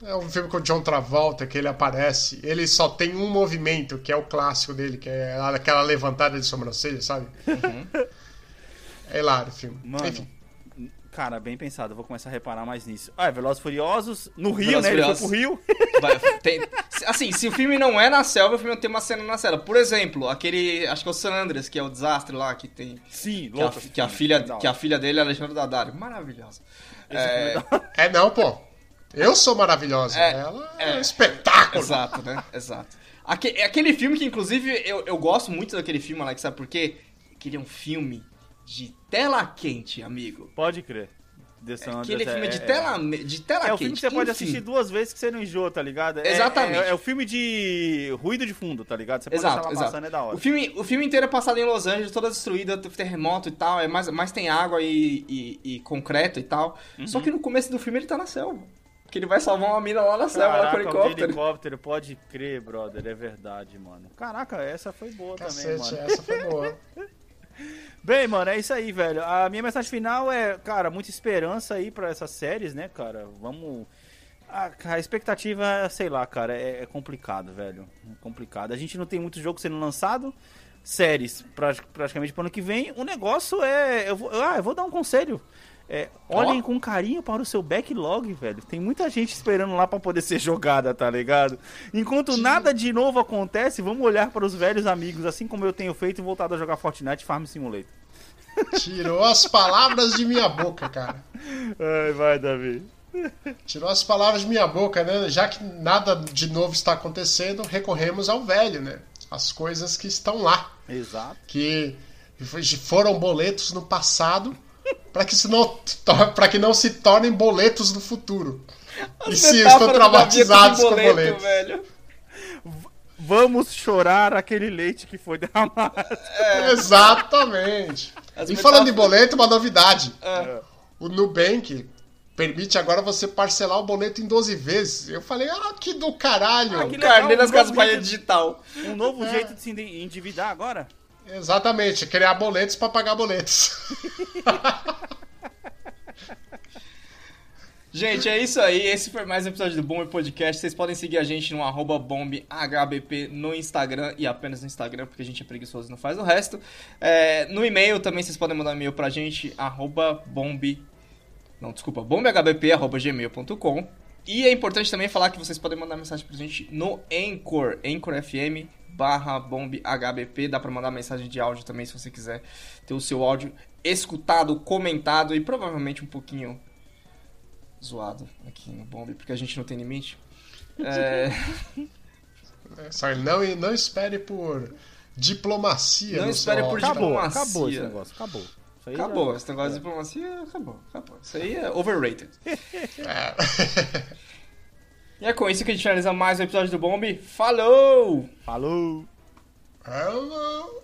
É um filme com o John Travolta que ele aparece. Ele só tem um movimento, que é o clássico dele, que é aquela levantada de sobrancelha, sabe? É hilário o filme. Mano, Enfim. cara, bem pensado, eu vou começar a reparar mais nisso. Ah, é Velozes e Furiosos, no Rio, Velozes né, e ele foi Furiosos. pro Rio. Vai, tem- assim, se o filme não é na selva, o filme tem uma cena na selva. Por exemplo, aquele. Acho que é o San Andreas, que é o desastre lá, que tem. Sim, Que a, que a filha, que a filha dele é a Alexandra Daddario. Maravilhosa. É, É não, pô. Eu sou maravilhosa. É, Ela é, é. um espetáculo. exato, né? Exato. Aque- é aquele filme que, inclusive, eu, eu gosto muito daquele filme, Alex, sabe por quê? Que ele é um filme de tela quente, amigo. Pode crer. The Sun Aquele filme é- de é- tela, me- de tela É quente. o filme que você pode enfim. assistir duas vezes que você não enjoa, tá ligado? É- Exatamente. É, é o filme de ruído de fundo, tá ligado? Você pode Exato, deixar exato. passando, é da hora. O filme, o filme inteiro é passado em Los Angeles, toda destruída, terremoto e tal, é mais, mais tem água e, e- e concreto e tal. Uhum. Só que no começo do filme ele tá na selva. Que ele vai salvar uma mina lá na selva, lá com o Caraca, o de helicóptero. helicóptero, pode crer, brother, é verdade, mano. Caraca, essa foi boa também, Cacete, mano. essa foi boa. Bem, mano, é isso aí, velho. A minha mensagem final é, cara, muita esperança aí pra essas séries, né, cara? Vamos. A, a expectativa, sei lá, cara, é, é complicado, velho. É complicado. A gente não tem muito jogo sendo lançado. Séries, pra- praticamente pro ano que vem. O negócio é. Eu vou, ah, eu vou dar um conselho. É, olhem Ó. com carinho para o seu backlog, velho. Tem muita gente esperando lá pra poder ser jogada, tá ligado? Enquanto nada de novo acontece, vamos olhar para os velhos amigos, assim como eu tenho feito e voltado a jogar Fortnite Farm Simulator. Tirou as palavras de minha boca, cara. Ai, vai, Davi. Tirou as palavras de minha boca, né? Já que nada de novo está acontecendo, recorremos ao velho, né? As coisas que estão lá, Exato. que foram boletos no passado, para que, para que não se tornem boletos no futuro. E se estão traumatizados Davi com boleto, boletos. velho. Vamos chorar aquele leite que foi derramado. Exatamente. As e falando em metáforas- boleto, uma novidade. É. O Nubank permite agora você parcelar o boleto em 12 vezes. Eu falei, ah, que do caralho. Ah, que O Carneiro das um Digital. Um novo jeito de se endividar agora? Exatamente, criar boletos para pagar boletos. Gente, é isso aí. Esse foi mais um episódio do Bomb Podcast. Vocês podem seguir a gente no arroba bombhbp no Instagram e apenas no Instagram, porque a gente é preguiçoso e não faz o resto. É, no e-mail também vocês podem mandar um e-mail pra gente, arroba bomb... Não, desculpa, bombhbp. E é importante também falar que vocês podem mandar mensagem pra gente no Anchor, Anchor FM barra bombhbp. Dá pra mandar mensagem de áudio também, se você quiser ter o seu áudio escutado, comentado e provavelmente um pouquinho zoado aqui no Bomb, porque a gente não tem limite. É, Só não, não espere por diplomacia. Não espere por. Acabou, Diplomacia. acabou esse negócio, acabou. Já- acabou, esse negócio de diplomacia acabou, acabou. Isso aí é overrated. É. E é com isso que a gente finaliza mais um episódio do Bomb. Falou! Falou! Hello.